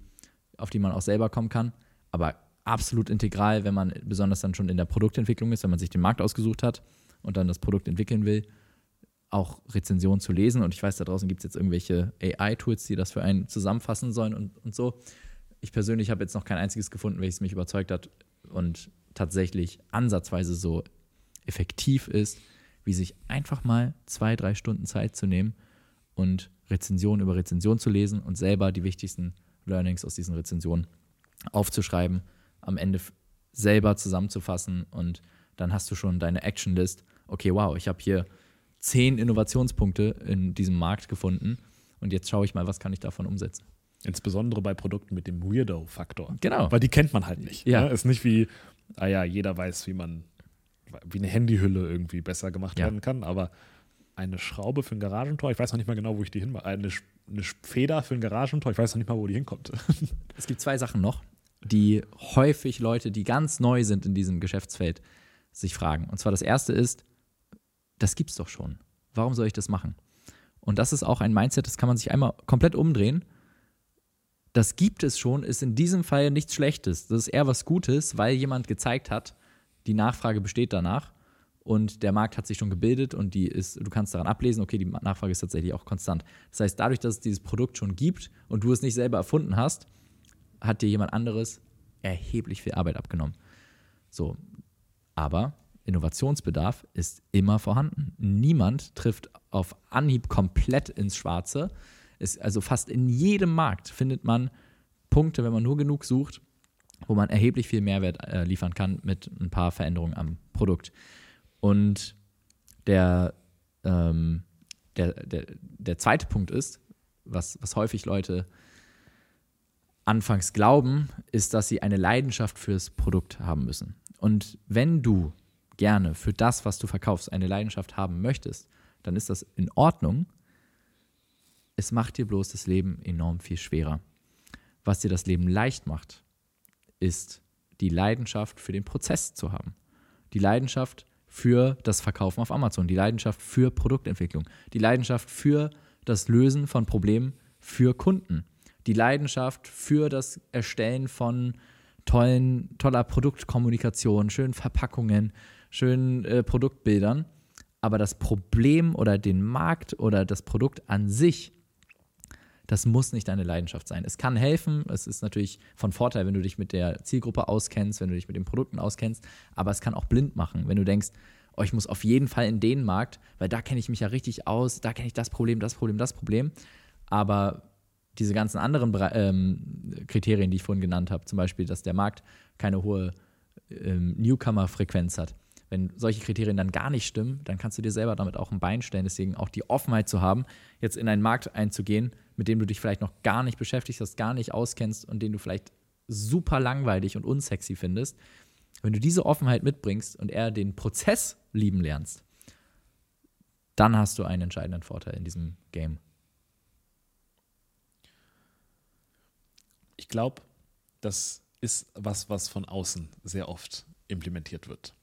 auf die man auch selber kommen kann. Aber absolut integral, wenn man besonders dann schon in der Produktentwicklung ist, wenn man sich den Markt ausgesucht hat und dann das Produkt entwickeln will, auch Rezensionen zu lesen. Und ich weiß, da draußen gibt es jetzt irgendwelche AI-Tools, die das für einen zusammenfassen sollen und, und so. Ich persönlich habe jetzt noch kein einziges gefunden, welches mich überzeugt hat und tatsächlich ansatzweise so effektiv ist, wie sich einfach mal zwei, drei Stunden Zeit zu nehmen und Rezension über Rezension zu lesen und selber die wichtigsten Learnings aus diesen Rezensionen aufzuschreiben, am Ende selber zusammenzufassen und dann hast du schon deine Action-List. Okay, wow, ich habe hier zehn Innovationspunkte in diesem Markt gefunden und jetzt schaue ich mal, was kann ich davon umsetzen. Insbesondere bei Produkten mit dem Weirdo-Faktor. Genau. Weil die kennt man halt nicht. Ja. Ne? Ist nicht wie, ah ja, jeder weiß, wie man, wie eine Handyhülle irgendwie besser gemacht Ja. werden kann, aber eine Schraube für ein Garagentor, ich weiß noch nicht mal genau, wo ich die hinmache. Eine, eine Feder für ein Garagentor, ich weiß noch nicht mal, wo die hinkommt. Es gibt zwei Sachen noch, die häufig Leute, die ganz neu sind in diesem Geschäftsfeld, sich fragen. Und zwar das erste ist, das gibt's doch schon. Warum soll ich das machen? Und das ist auch ein Mindset, das kann man sich einmal komplett umdrehen. Das gibt es schon, ist in diesem Fall nichts Schlechtes. Das ist eher was Gutes, weil jemand gezeigt hat, die Nachfrage besteht danach und der Markt hat sich schon gebildet und die ist, du kannst daran ablesen, okay, die Nachfrage ist tatsächlich auch konstant. Das heißt, dadurch, dass es dieses Produkt schon gibt und du es nicht selber erfunden hast, hat dir jemand anderes erheblich viel Arbeit abgenommen. So, aber Innovationsbedarf ist immer vorhanden. Niemand trifft auf Anhieb komplett ins Schwarze. Es, also fast in jedem Markt findet man Punkte, wenn man nur genug sucht, wo man erheblich viel Mehrwert äh, liefern kann mit ein paar Veränderungen am Produkt. Und der, ähm, der, der, der zweite Punkt ist, was, was häufig Leute anfangs glauben, ist, dass sie eine Leidenschaft fürs Produkt haben müssen. Und wenn du gerne für das, was du verkaufst, eine Leidenschaft haben möchtest, dann ist das in Ordnung. Es macht dir bloß das Leben enorm viel schwerer. Was dir das Leben leicht macht, ist die Leidenschaft für den Prozess zu haben. Die Leidenschaft für das Verkaufen auf Amazon, die Leidenschaft für Produktentwicklung, die Leidenschaft für das Lösen von Problemen für Kunden, die Leidenschaft für das Erstellen von tollen, toller Produktkommunikation, schönen Verpackungen, schönen äh, Produktbildern. Aber das Problem oder den Markt oder das Produkt an sich, das muss nicht deine Leidenschaft sein. Es kann helfen, es ist natürlich von Vorteil, wenn du dich mit der Zielgruppe auskennst, wenn du dich mit den Produkten auskennst, aber es kann auch blind machen, wenn du denkst, oh, ich muss auf jeden Fall in den Markt, weil da kenne ich mich ja richtig aus, da kenne ich das Problem, das Problem, das Problem. Aber diese ganzen anderen ähm, Kriterien, die ich vorhin genannt habe, zum Beispiel, dass der Markt keine hohe ähm, Newcomer-Frequenz hat, wenn solche Kriterien dann gar nicht stimmen, dann kannst du dir selber damit auch ein Bein stellen. Deswegen auch die Offenheit zu haben, jetzt in einen Markt einzugehen, mit dem du dich vielleicht noch gar nicht beschäftigt hast, gar nicht auskennst und den du vielleicht super langweilig und unsexy findest. Wenn du diese Offenheit mitbringst und eher den Prozess lieben lernst, dann hast du einen entscheidenden Vorteil in diesem Game. Ich glaube, das ist was, was von außen sehr oft implementiert wird.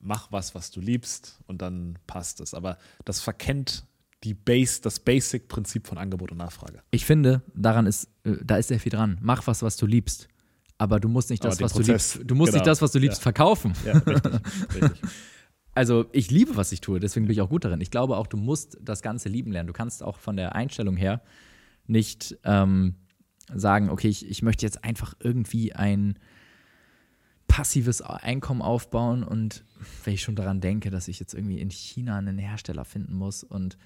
Mach was, was du liebst und dann passt es. Aber das verkennt die Base, das Basic-Prinzip von Angebot und Nachfrage. Ich finde, daran ist, äh, da ist sehr viel dran. Mach was, was du liebst. Aber du musst nicht das, was Prozess, du liebst. Du musst genau. nicht das, was du liebst, Ja. verkaufen. Ja, richtig. richtig. Also ich liebe, was ich tue, deswegen bin ich auch gut darin. Ich glaube auch, du musst das Ganze lieben lernen. Du kannst auch von der Einstellung her nicht ähm, sagen, okay, ich, ich möchte jetzt einfach irgendwie ein passives Einkommen aufbauen und wenn ich schon daran denke, dass ich jetzt irgendwie in China einen Hersteller finden muss und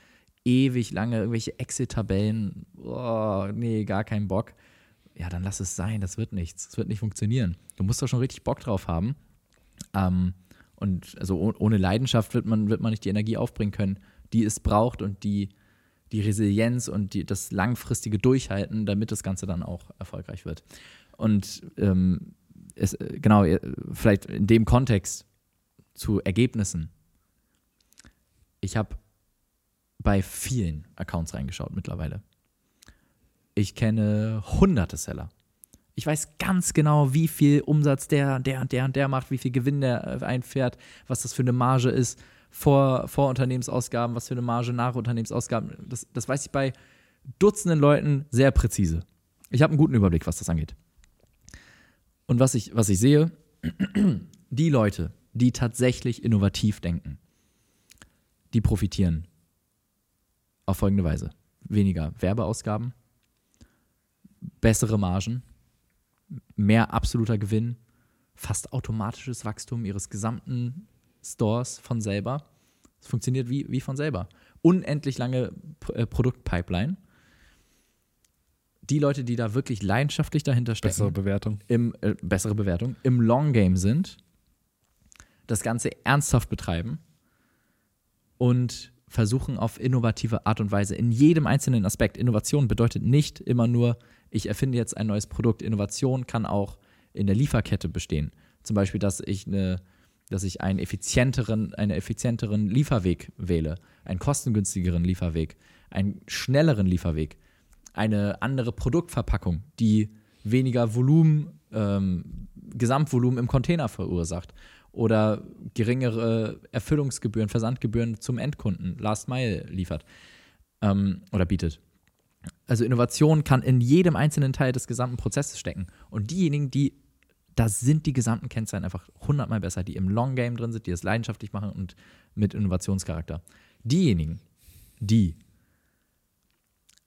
ewig lange irgendwelche Excel-Tabellen, oh, nee, gar keinen Bock. Ja, dann lass es sein, das wird nichts. Das wird nicht funktionieren. Du musst doch schon richtig Bock drauf haben. Ähm, und also oh- ohne Leidenschaft wird man, wird man nicht die Energie aufbringen können, die es braucht und die, die Resilienz und die, das langfristige Durchhalten, damit das Ganze dann auch erfolgreich wird. Und ähm, es, äh, genau, äh, vielleicht in dem Kontext zu Ergebnissen. Ich habe bei vielen Accounts reingeschaut mittlerweile. Ich kenne hunderte Seller. Ich weiß ganz genau, wie viel Umsatz der, der und der und der macht, wie viel Gewinn der äh, einfährt, was das für eine Marge ist vor, vor Unternehmensausgaben, was für eine Marge nach Unternehmensausgaben. Das, das weiß ich bei Dutzenden Leuten sehr präzise. Ich habe einen guten Überblick, was das angeht. Und was ich, was ich sehe, die Leute, die tatsächlich innovativ denken, die profitieren auf folgende Weise. Weniger Werbeausgaben, bessere Margen, mehr absoluter Gewinn, fast automatisches Wachstum ihres gesamten Stores von selber. Es funktioniert wie, wie von selber. Unendlich lange äh, Produktpipeline. Die Leute, die da wirklich leidenschaftlich dahinter stecken, Bessere Bewertung. im, äh, bessere Bewertung, im Long Game sind, das Ganze ernsthaft betreiben und versuchen auf innovative Art und Weise in jedem einzelnen Aspekt. Innovation bedeutet nicht immer nur, ich erfinde jetzt ein neues Produkt. Innovation kann auch in der Lieferkette bestehen. Zum Beispiel, dass ich eine dass ich einen effizienteren, einen effizienteren Lieferweg wähle, einen kostengünstigeren Lieferweg, einen schnelleren Lieferweg, eine andere Produktverpackung, die weniger Volumen, ähm, Gesamtvolumen im Container verursacht oder geringere Erfüllungsgebühren, Versandgebühren zum Endkunden, Last Mile liefert ähm, oder bietet. Also Innovation kann in jedem einzelnen Teil des gesamten Prozesses stecken. Und diejenigen, die, da sind die gesamten Kennzahlen einfach hundertmal besser, die im Long Game drin sind, die das leidenschaftlich machen und mit Innovationscharakter. Diejenigen, die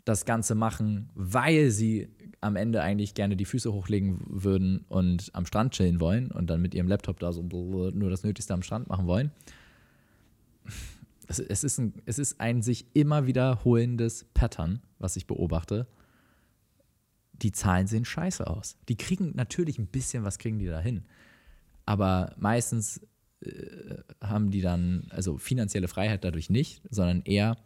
das Ganze machen, weil sie am Ende eigentlich gerne die Füße hochlegen würden und am Strand chillen wollen und dann mit ihrem Laptop da so nur das Nötigste am Strand machen wollen. Es, es, ist, ein, es ist ein sich immer wiederholendes Pattern, was ich beobachte. Die Zahlen sehen scheiße aus. Die kriegen natürlich ein bisschen was kriegen die da hin. Aber meistens äh, haben die dann, also finanzielle Freiheit dadurch nicht, sondern eher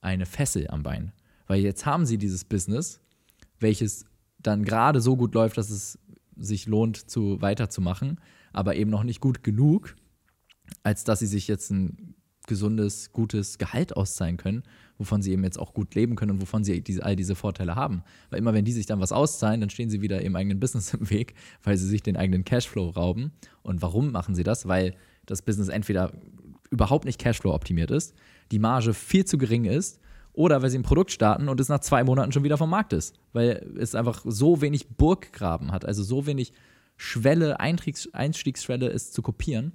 eine Fessel am Bein. Weil jetzt haben sie dieses Business, welches dann gerade so gut läuft, dass es sich lohnt, zu weiterzumachen, aber eben noch nicht gut genug, als dass sie sich jetzt ein gesundes, gutes Gehalt auszahlen können, wovon sie eben jetzt auch gut leben können und wovon sie diese, all diese Vorteile haben. Weil immer wenn die sich dann was auszahlen, dann stehen sie wieder ihrem eigenen Business im Weg, weil sie sich den eigenen Cashflow rauben. Und warum machen sie das? Weil das Business entweder überhaupt nicht Cashflow optimiert ist, die Marge viel zu gering ist oder weil sie ein Produkt starten und es nach zwei Monaten schon wieder vom Markt ist, weil es einfach so wenig Burggraben hat, also so wenig Schwelle, Einstiegs Einstiegsschwelle ist zu kopieren,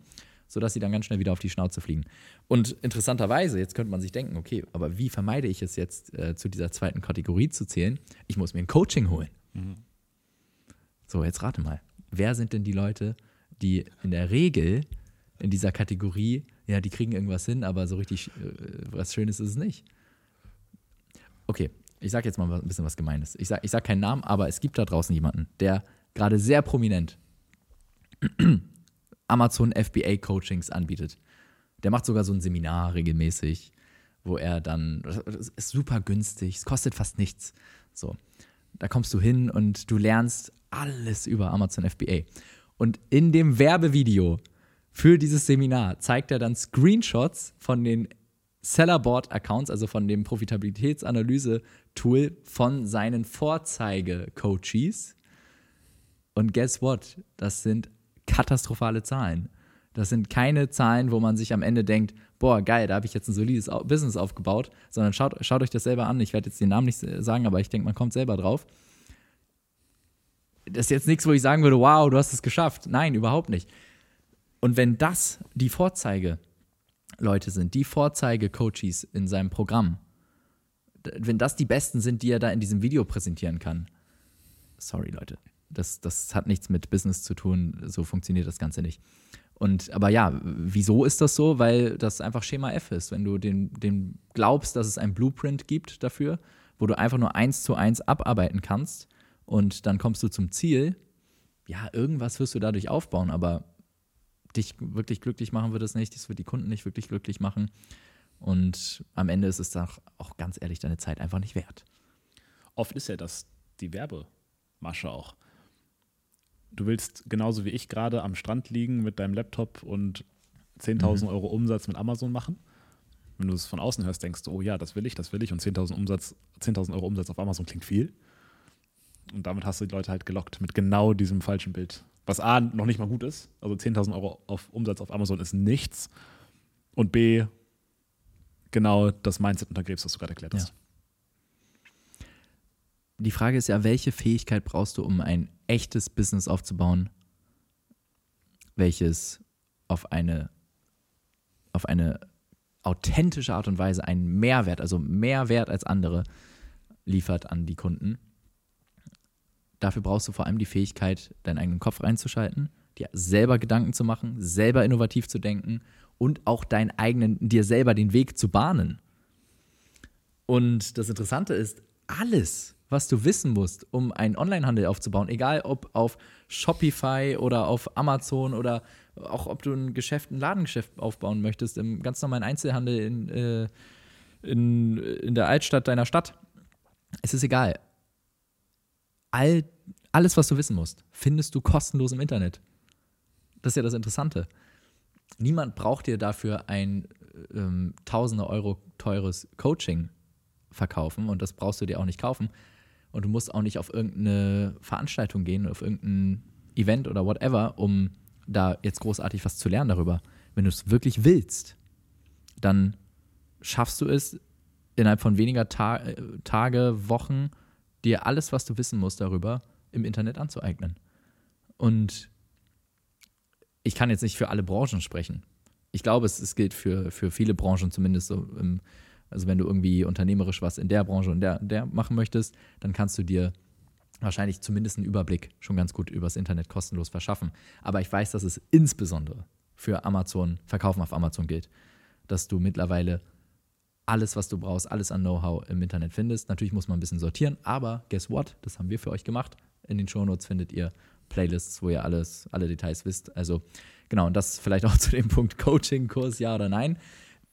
sodass sie dann ganz schnell wieder auf die Schnauze fliegen. Und interessanterweise, jetzt könnte man sich denken, okay, aber wie vermeide ich es jetzt, äh, zu dieser zweiten Kategorie zu zählen? Ich muss mir ein Coaching holen. Mhm. So, jetzt rate mal. Wer sind denn die Leute, die in der Regel in dieser Kategorie, ja, die kriegen irgendwas hin, aber so richtig äh, was Schönes ist es nicht? Okay, ich sage jetzt mal ein bisschen was Gemeines. Ich sage ich sag keinen Namen, aber es gibt da draußen jemanden, der gerade sehr prominent Amazon FBA Coachings anbietet. Der macht sogar so ein Seminar regelmäßig, wo er dann, das ist super günstig, es kostet fast nichts. So, da kommst du hin und du lernst alles über Amazon FBA. Und in dem Werbevideo für dieses Seminar zeigt er dann Screenshots von den Sellerboard-Accounts, also von dem Profitabilitätsanalyse-Tool von seinen Vorzeige-Coaches. Und guess what? Das sind katastrophale Zahlen. Das sind keine Zahlen, wo man sich am Ende denkt, boah, geil, da habe ich jetzt ein solides Business aufgebaut, sondern schaut, schaut euch das selber an. Ich werde jetzt den Namen nicht sagen, aber ich denke, man kommt selber drauf. Das ist jetzt nichts, wo ich sagen würde, wow, du hast es geschafft. Nein, überhaupt nicht. Und wenn das die Vorzeige Leute sind, die Vorzeige-Coaches in seinem Programm, wenn das die besten sind, die er da in diesem Video präsentieren kann, sorry Leute, das, das hat nichts mit Business zu tun, so funktioniert das Ganze nicht. Und aber ja, wieso ist das so? Weil das einfach Schema F ist. Wenn du den, den glaubst, dass es ein Blueprint gibt dafür, wo du einfach nur eins zu eins abarbeiten kannst und dann kommst du zum Ziel, ja, irgendwas wirst du dadurch aufbauen, aber dich wirklich glücklich machen wird es nicht, das wird die Kunden nicht wirklich glücklich machen. Und am Ende ist es dann auch ganz ehrlich deine Zeit einfach nicht wert. Oft ist ja das die Werbemasche auch. Du willst genauso wie ich gerade am Strand liegen mit deinem Laptop und 10.000 mhm. Euro Umsatz mit Amazon machen. Wenn du es von außen hörst, denkst du, oh ja, das will ich, das will ich und 10.000 Umsatz, 10.000 Euro Umsatz auf Amazon klingt viel. Und damit hast du die Leute halt gelockt mit genau diesem falschen Bild was A noch nicht mal gut ist. Also 10.000 Euro auf Umsatz auf Amazon ist nichts. Und B, genau das Mindset untergräbst, was du gerade erklärt hast. Ja. Die Frage ist ja, welche Fähigkeit brauchst du, um ein echtes Business aufzubauen, welches auf eine, auf eine authentische Art und Weise einen Mehrwert, also mehr Wert als andere, liefert an die Kunden Dafür brauchst du vor allem die Fähigkeit, deinen eigenen Kopf reinzuschalten, dir selber Gedanken zu machen, selber innovativ zu denken und auch deinen eigenen, dir selber den Weg zu bahnen. Und das Interessante ist, alles, was du wissen musst, um einen Onlinehandel aufzubauen, egal ob auf Shopify oder auf Amazon oder auch ob du ein Geschäft, ein Ladengeschäft aufbauen möchtest, im ganz normalen Einzelhandel in, äh, in, in der Altstadt deiner Stadt. Es ist egal. All, alles, was du wissen musst, findest du kostenlos im Internet. Das ist ja das Interessante. Niemand braucht dir dafür ein ähm, tausende Euro teures Coaching verkaufen und das brauchst du dir auch nicht kaufen. Und du musst auch nicht auf irgendeine Veranstaltung gehen, auf irgendein Event oder whatever, um da jetzt großartig was zu lernen darüber. Wenn du es wirklich willst, dann schaffst du es innerhalb von weniger Ta äh, Tage, Wochen, dir alles, was du wissen musst darüber, im Internet anzueignen. Und ich kann jetzt nicht für alle Branchen sprechen. Ich glaube, es, es gilt für, für viele Branchen, zumindest so im, also wenn du irgendwie unternehmerisch was in der Branche und der, der machen möchtest, dann kannst du dir wahrscheinlich zumindest einen Überblick schon ganz gut übers Internet kostenlos verschaffen. Aber ich weiß, dass es insbesondere für Amazon, Verkaufen auf Amazon gilt, dass du mittlerweile alles, was du brauchst, alles an Know-how im Internet findest. Natürlich muss man ein bisschen sortieren, aber guess what? Das haben wir für euch gemacht. In den Shownotes findet ihr Playlists, wo ihr alles, alle Details wisst. Also genau, und das vielleicht auch zu dem Punkt Coaching, Kurs, ja oder nein.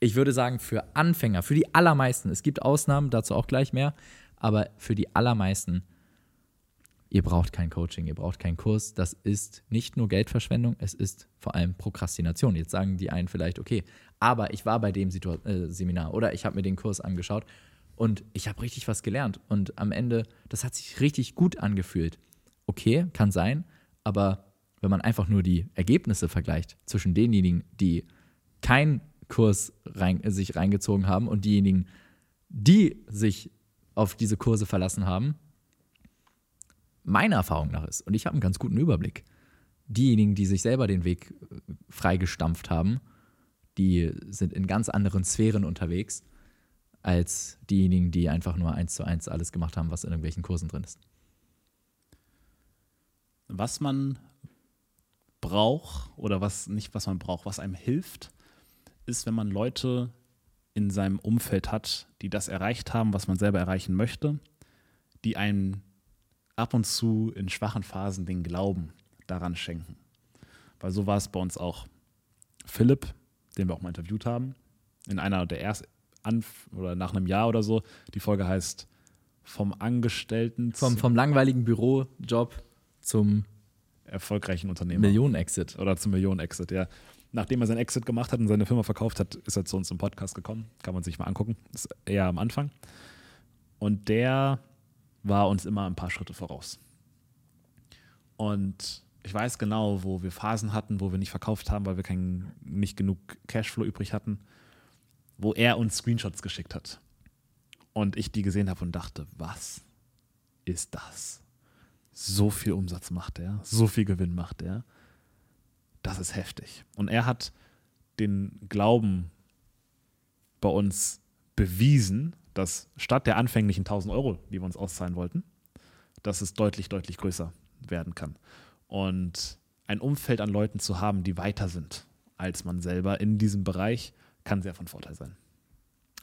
Ich würde sagen, für Anfänger, für die allermeisten, es gibt Ausnahmen, dazu auch gleich mehr, aber für die allermeisten ihr braucht kein Coaching, ihr braucht keinen Kurs. Das ist nicht nur Geldverschwendung, es ist vor allem Prokrastination. Jetzt sagen die einen vielleicht, okay, aber ich war bei dem Situ äh, Seminar oder ich habe mir den Kurs angeschaut und ich habe richtig was gelernt. Und am Ende, das hat sich richtig gut angefühlt. Okay, kann sein, aber wenn man einfach nur die Ergebnisse vergleicht zwischen denjenigen, die keinen Kurs rein, sich reingezogen haben und diejenigen, die sich auf diese Kurse verlassen haben, meiner Erfahrung nach ist, und ich habe einen ganz guten Überblick, diejenigen, die sich selber den Weg äh, freigestampft haben, die sind in ganz anderen Sphären unterwegs als diejenigen, die einfach nur eins zu eins alles gemacht haben, was in irgendwelchen Kursen drin ist. Was man braucht oder was nicht, was man braucht, was einem hilft, ist, wenn man Leute in seinem Umfeld hat, die das erreicht haben, was man selber erreichen möchte, die einen ab und zu in schwachen Phasen den Glauben daran schenken. Weil so war es bei uns auch. Philipp, den wir auch mal interviewt haben, in einer der ersten, oder nach einem Jahr oder so, die Folge heißt Vom Angestellten vom, vom langweiligen Bürojob zum erfolgreichen Unternehmer. Millionen-Exit. Oder zum Millionen-Exit, ja. Nachdem er seinen Exit gemacht hat und seine Firma verkauft hat, ist er zu uns im Podcast gekommen. Kann man sich mal angucken. Das ist eher am Anfang. Und der war uns immer ein paar Schritte voraus. Und ich weiß genau, wo wir Phasen hatten, wo wir nicht verkauft haben, weil wir kein, nicht genug Cashflow übrig hatten, wo er uns Screenshots geschickt hat. Und ich die gesehen habe und dachte, was ist das? So viel Umsatz macht er, so viel Gewinn macht er. Das ist heftig. Und er hat den Glauben bei uns bewiesen, dass statt der anfänglichen 1000 Euro, die wir uns auszahlen wollten, dass es deutlich, deutlich größer werden kann. Und ein Umfeld an Leuten zu haben, die weiter sind als man selber in diesem Bereich, kann sehr von Vorteil sein.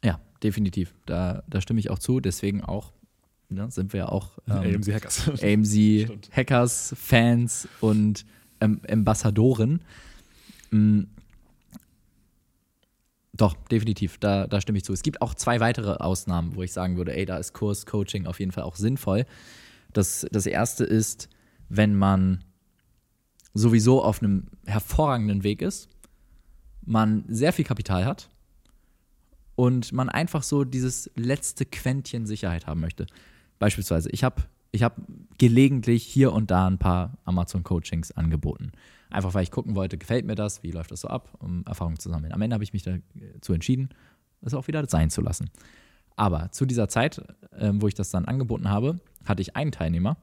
Ja, definitiv. Da, da stimme ich auch zu. Deswegen auch ne, sind wir ja auch ähm, AMC Hackers. AMC Hackers, Fans und ähm, Ambassadoren. Mhm. Doch, definitiv, da, da stimme ich zu. Es gibt auch zwei weitere Ausnahmen, wo ich sagen würde, ey, da ist Kurs, Coaching auf jeden Fall auch sinnvoll. Das, das erste ist, wenn man sowieso auf einem hervorragenden Weg ist, man sehr viel Kapital hat und man einfach so dieses letzte Quäntchen Sicherheit haben möchte. Beispielsweise, ich habe ich hab gelegentlich hier und da ein paar Amazon-Coachings angeboten. Einfach weil ich gucken wollte, gefällt mir das, wie läuft das so ab, um Erfahrungen zu sammeln. Am Ende habe ich mich dazu entschieden, das auch wieder sein zu lassen. Aber zu dieser Zeit, äh, wo ich das dann angeboten habe, hatte ich einen Teilnehmer,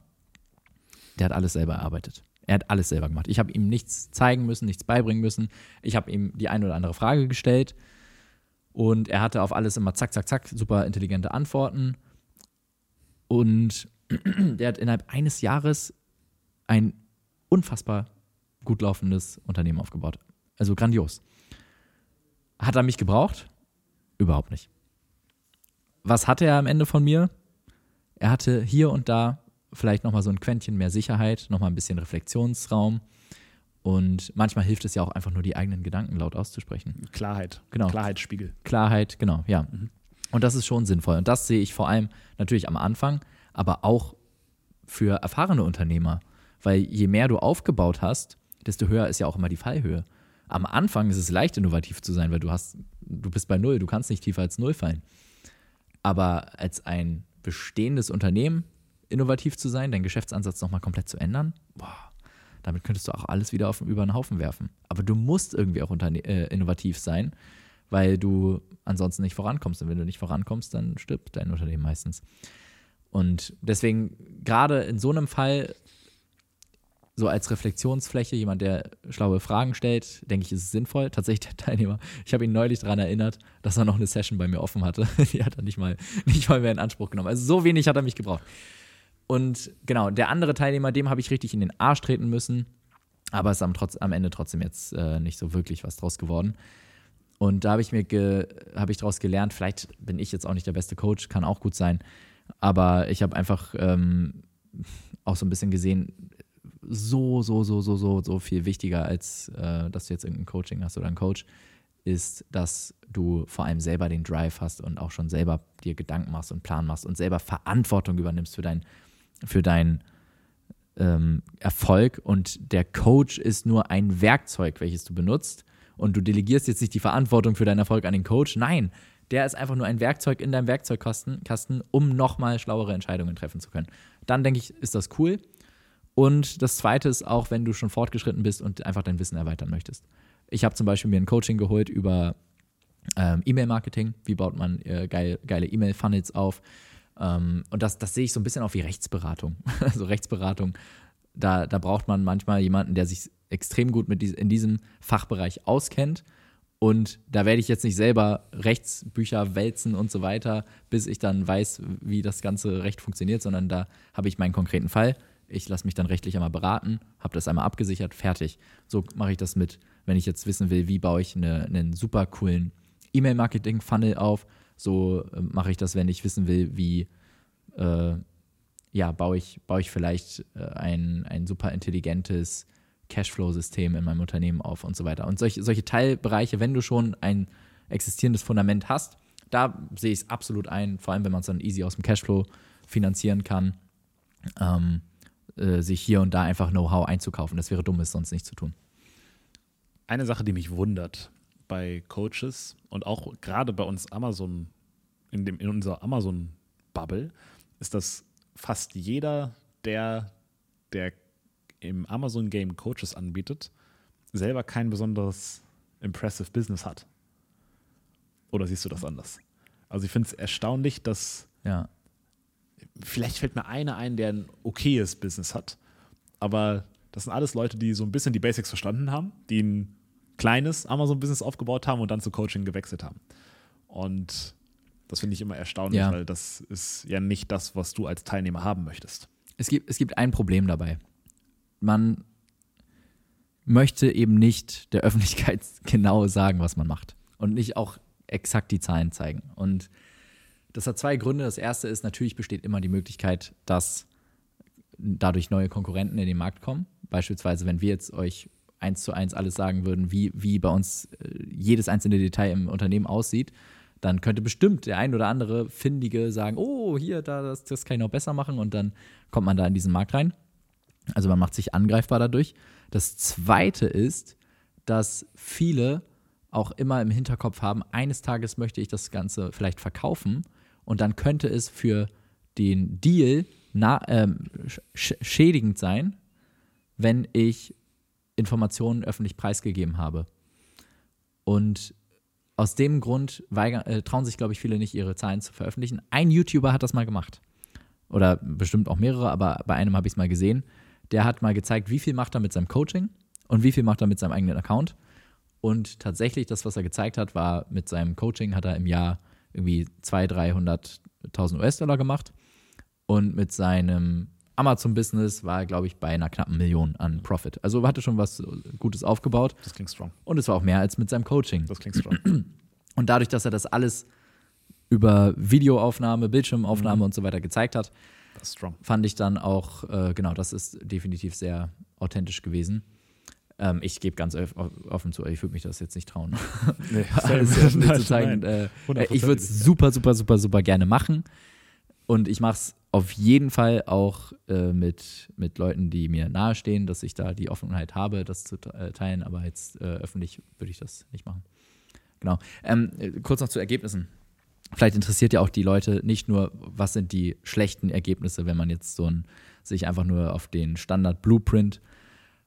der hat alles selber erarbeitet. Er hat alles selber gemacht. Ich habe ihm nichts zeigen müssen, nichts beibringen müssen. Ich habe ihm die eine oder andere Frage gestellt und er hatte auf alles immer zack, zack, zack, super intelligente Antworten. Und der hat innerhalb eines Jahres ein unfassbar gut laufendes Unternehmen aufgebaut. Also grandios. Hat er mich gebraucht? Überhaupt nicht. Was hatte er am Ende von mir? Er hatte hier und da vielleicht nochmal so ein Quäntchen mehr Sicherheit, nochmal ein bisschen Reflexionsraum. Und manchmal hilft es ja auch einfach nur, die eigenen Gedanken laut auszusprechen. Klarheit. Genau. Klarheitsspiegel. Klarheit, genau, ja. Und das ist schon sinnvoll. Und das sehe ich vor allem natürlich am Anfang, aber auch für erfahrene Unternehmer. Weil je mehr du aufgebaut hast, desto höher ist ja auch immer die Fallhöhe. Am Anfang ist es leicht, innovativ zu sein, weil du hast, du bist bei null, du kannst nicht tiefer als null fallen. Aber als ein bestehendes Unternehmen innovativ zu sein, deinen Geschäftsansatz nochmal komplett zu ändern, boah, damit könntest du auch alles wieder auf, über den Haufen werfen. Aber du musst irgendwie auch äh, innovativ sein, weil du ansonsten nicht vorankommst. Und wenn du nicht vorankommst, dann stirbt dein Unternehmen meistens. Und deswegen, gerade in so einem Fall, so als Reflexionsfläche, jemand, der schlaue Fragen stellt, denke ich, ist es sinnvoll. Tatsächlich der Teilnehmer, ich habe ihn neulich daran erinnert, dass er noch eine Session bei mir offen hatte. Die hat er nicht mal, nicht mal mehr in Anspruch genommen. Also so wenig hat er mich gebraucht. Und genau, der andere Teilnehmer, dem habe ich richtig in den Arsch treten müssen. Aber es ist am, trotz, am Ende trotzdem jetzt äh, nicht so wirklich was draus geworden. Und da habe ich mir habe ich daraus gelernt, vielleicht bin ich jetzt auch nicht der beste Coach, kann auch gut sein. Aber ich habe einfach ähm, auch so ein bisschen gesehen, so, so, so, so, so, so viel wichtiger, als äh, dass du jetzt irgendein Coaching hast oder einen Coach, ist, dass du vor allem selber den Drive hast und auch schon selber dir Gedanken machst und Plan machst und selber Verantwortung übernimmst für dein, für dein ähm, Erfolg. Und der Coach ist nur ein Werkzeug, welches du benutzt. Und du delegierst jetzt nicht die Verantwortung für deinen Erfolg an den Coach. Nein, der ist einfach nur ein Werkzeug in deinem Werkzeugkasten, Kasten, um nochmal schlauere Entscheidungen treffen zu können. Dann denke ich, ist das cool. Und das Zweite ist auch, wenn du schon fortgeschritten bist und einfach dein Wissen erweitern möchtest. Ich habe zum Beispiel mir ein Coaching geholt über ähm, E-Mail-Marketing. Wie baut man äh, geil, geile E-Mail-Funnels auf? Ähm, und das, das sehe ich so ein bisschen auch wie Rechtsberatung. also Rechtsberatung, da, da braucht man manchmal jemanden, der sich extrem gut mit dies, in diesem Fachbereich auskennt. Und da werde ich jetzt nicht selber Rechtsbücher wälzen und so weiter, bis ich dann weiß, wie das ganze Recht funktioniert, sondern da habe ich meinen konkreten Fall. Ich lasse mich dann rechtlich einmal beraten, habe das einmal abgesichert, fertig. So mache ich das mit, wenn ich jetzt wissen will, wie baue ich eine, einen super coolen E-Mail-Marketing-Funnel auf. So äh, mache ich das, wenn ich wissen will, wie äh, ja, baue ich, baue ich vielleicht äh, ein, ein super intelligentes Cashflow-System in meinem Unternehmen auf und so weiter. Und solche, solche Teilbereiche, wenn du schon ein existierendes Fundament hast, da sehe ich es absolut ein, vor allem wenn man es dann easy aus dem Cashflow finanzieren kann, ähm, äh, sich hier und da einfach Know-how einzukaufen. Das wäre dumm, es sonst nicht zu tun. Eine Sache, die mich wundert bei Coaches und auch gerade bei uns Amazon, in, dem, in unserer Amazon-Bubble, ist, dass fast jeder, der, der im Amazon-Game Coaches anbietet, selber kein besonderes impressive Business hat. Oder siehst du das anders? Also ich finde es erstaunlich, dass Ja. Vielleicht fällt mir einer ein, der ein okayes Business hat, aber das sind alles Leute, die so ein bisschen die Basics verstanden haben, die ein kleines Amazon-Business aufgebaut haben und dann zu Coaching gewechselt haben. Und das finde ich immer erstaunlich, Ja. weil das ist ja nicht das, was du als Teilnehmer haben möchtest. Es gibt, es gibt ein Problem dabei. Man möchte eben nicht der Öffentlichkeit genau sagen, was man macht. Und nicht auch exakt die Zahlen zeigen. Und das hat zwei Gründe. Das erste ist, natürlich besteht immer die Möglichkeit, dass dadurch neue Konkurrenten in den Markt kommen. Beispielsweise, wenn wir jetzt euch eins zu eins alles sagen würden, wie, wie bei uns äh, jedes einzelne Detail im Unternehmen aussieht, dann könnte bestimmt der ein oder andere Findige sagen, oh, hier, da, das, das kann ich noch besser machen und dann kommt man da in diesen Markt rein. Also man macht sich angreifbar dadurch. Das Zweite ist, dass viele auch immer im Hinterkopf haben, eines Tages möchte ich das Ganze vielleicht verkaufen und dann könnte es für den Deal na, ähm, sch schädigend sein, wenn ich Informationen öffentlich preisgegeben habe. Und aus dem Grund weigern, äh, trauen sich, glaube ich, viele nicht, ihre Zahlen zu veröffentlichen. Ein YouTuber hat das mal gemacht. Oder bestimmt auch mehrere, aber bei einem habe ich es mal gesehen. Der hat mal gezeigt, wie viel macht er mit seinem Coaching und wie viel macht er mit seinem eigenen Account. Und tatsächlich, das, was er gezeigt hat, war, mit seinem Coaching hat er im Jahr irgendwie 200.000, 300.000 US-Dollar gemacht. Und mit seinem Amazon-Business war, glaube ich, bei einer knappen Million an Profit. Also hatte schon was Gutes aufgebaut. Das klingt strong. Und es war auch mehr als mit seinem Coaching. Das klingt strong. Und dadurch, dass er das alles über Videoaufnahme, Bildschirmaufnahme und so weiter gezeigt hat, fand ich dann auch, äh, genau, das ist definitiv sehr authentisch gewesen. Ähm, ich gebe ganz off- offen zu, ich würde mich das jetzt nicht trauen. Nee, sehr schnell zu zeigen. Äh, äh, ich würde es super, super, super, super gerne machen. Und ich mache es auf jeden Fall auch äh, mit, mit Leuten, die mir nahestehen, dass ich da die Offenheit habe, das zu äh, teilen. Aber jetzt äh, öffentlich würde ich das nicht machen. Genau. Ähm, äh, kurz noch zu Ergebnissen. Vielleicht interessiert ja auch die Leute nicht nur, was sind die schlechten Ergebnisse, wenn man jetzt so ein, sich einfach nur auf den Standard Blueprint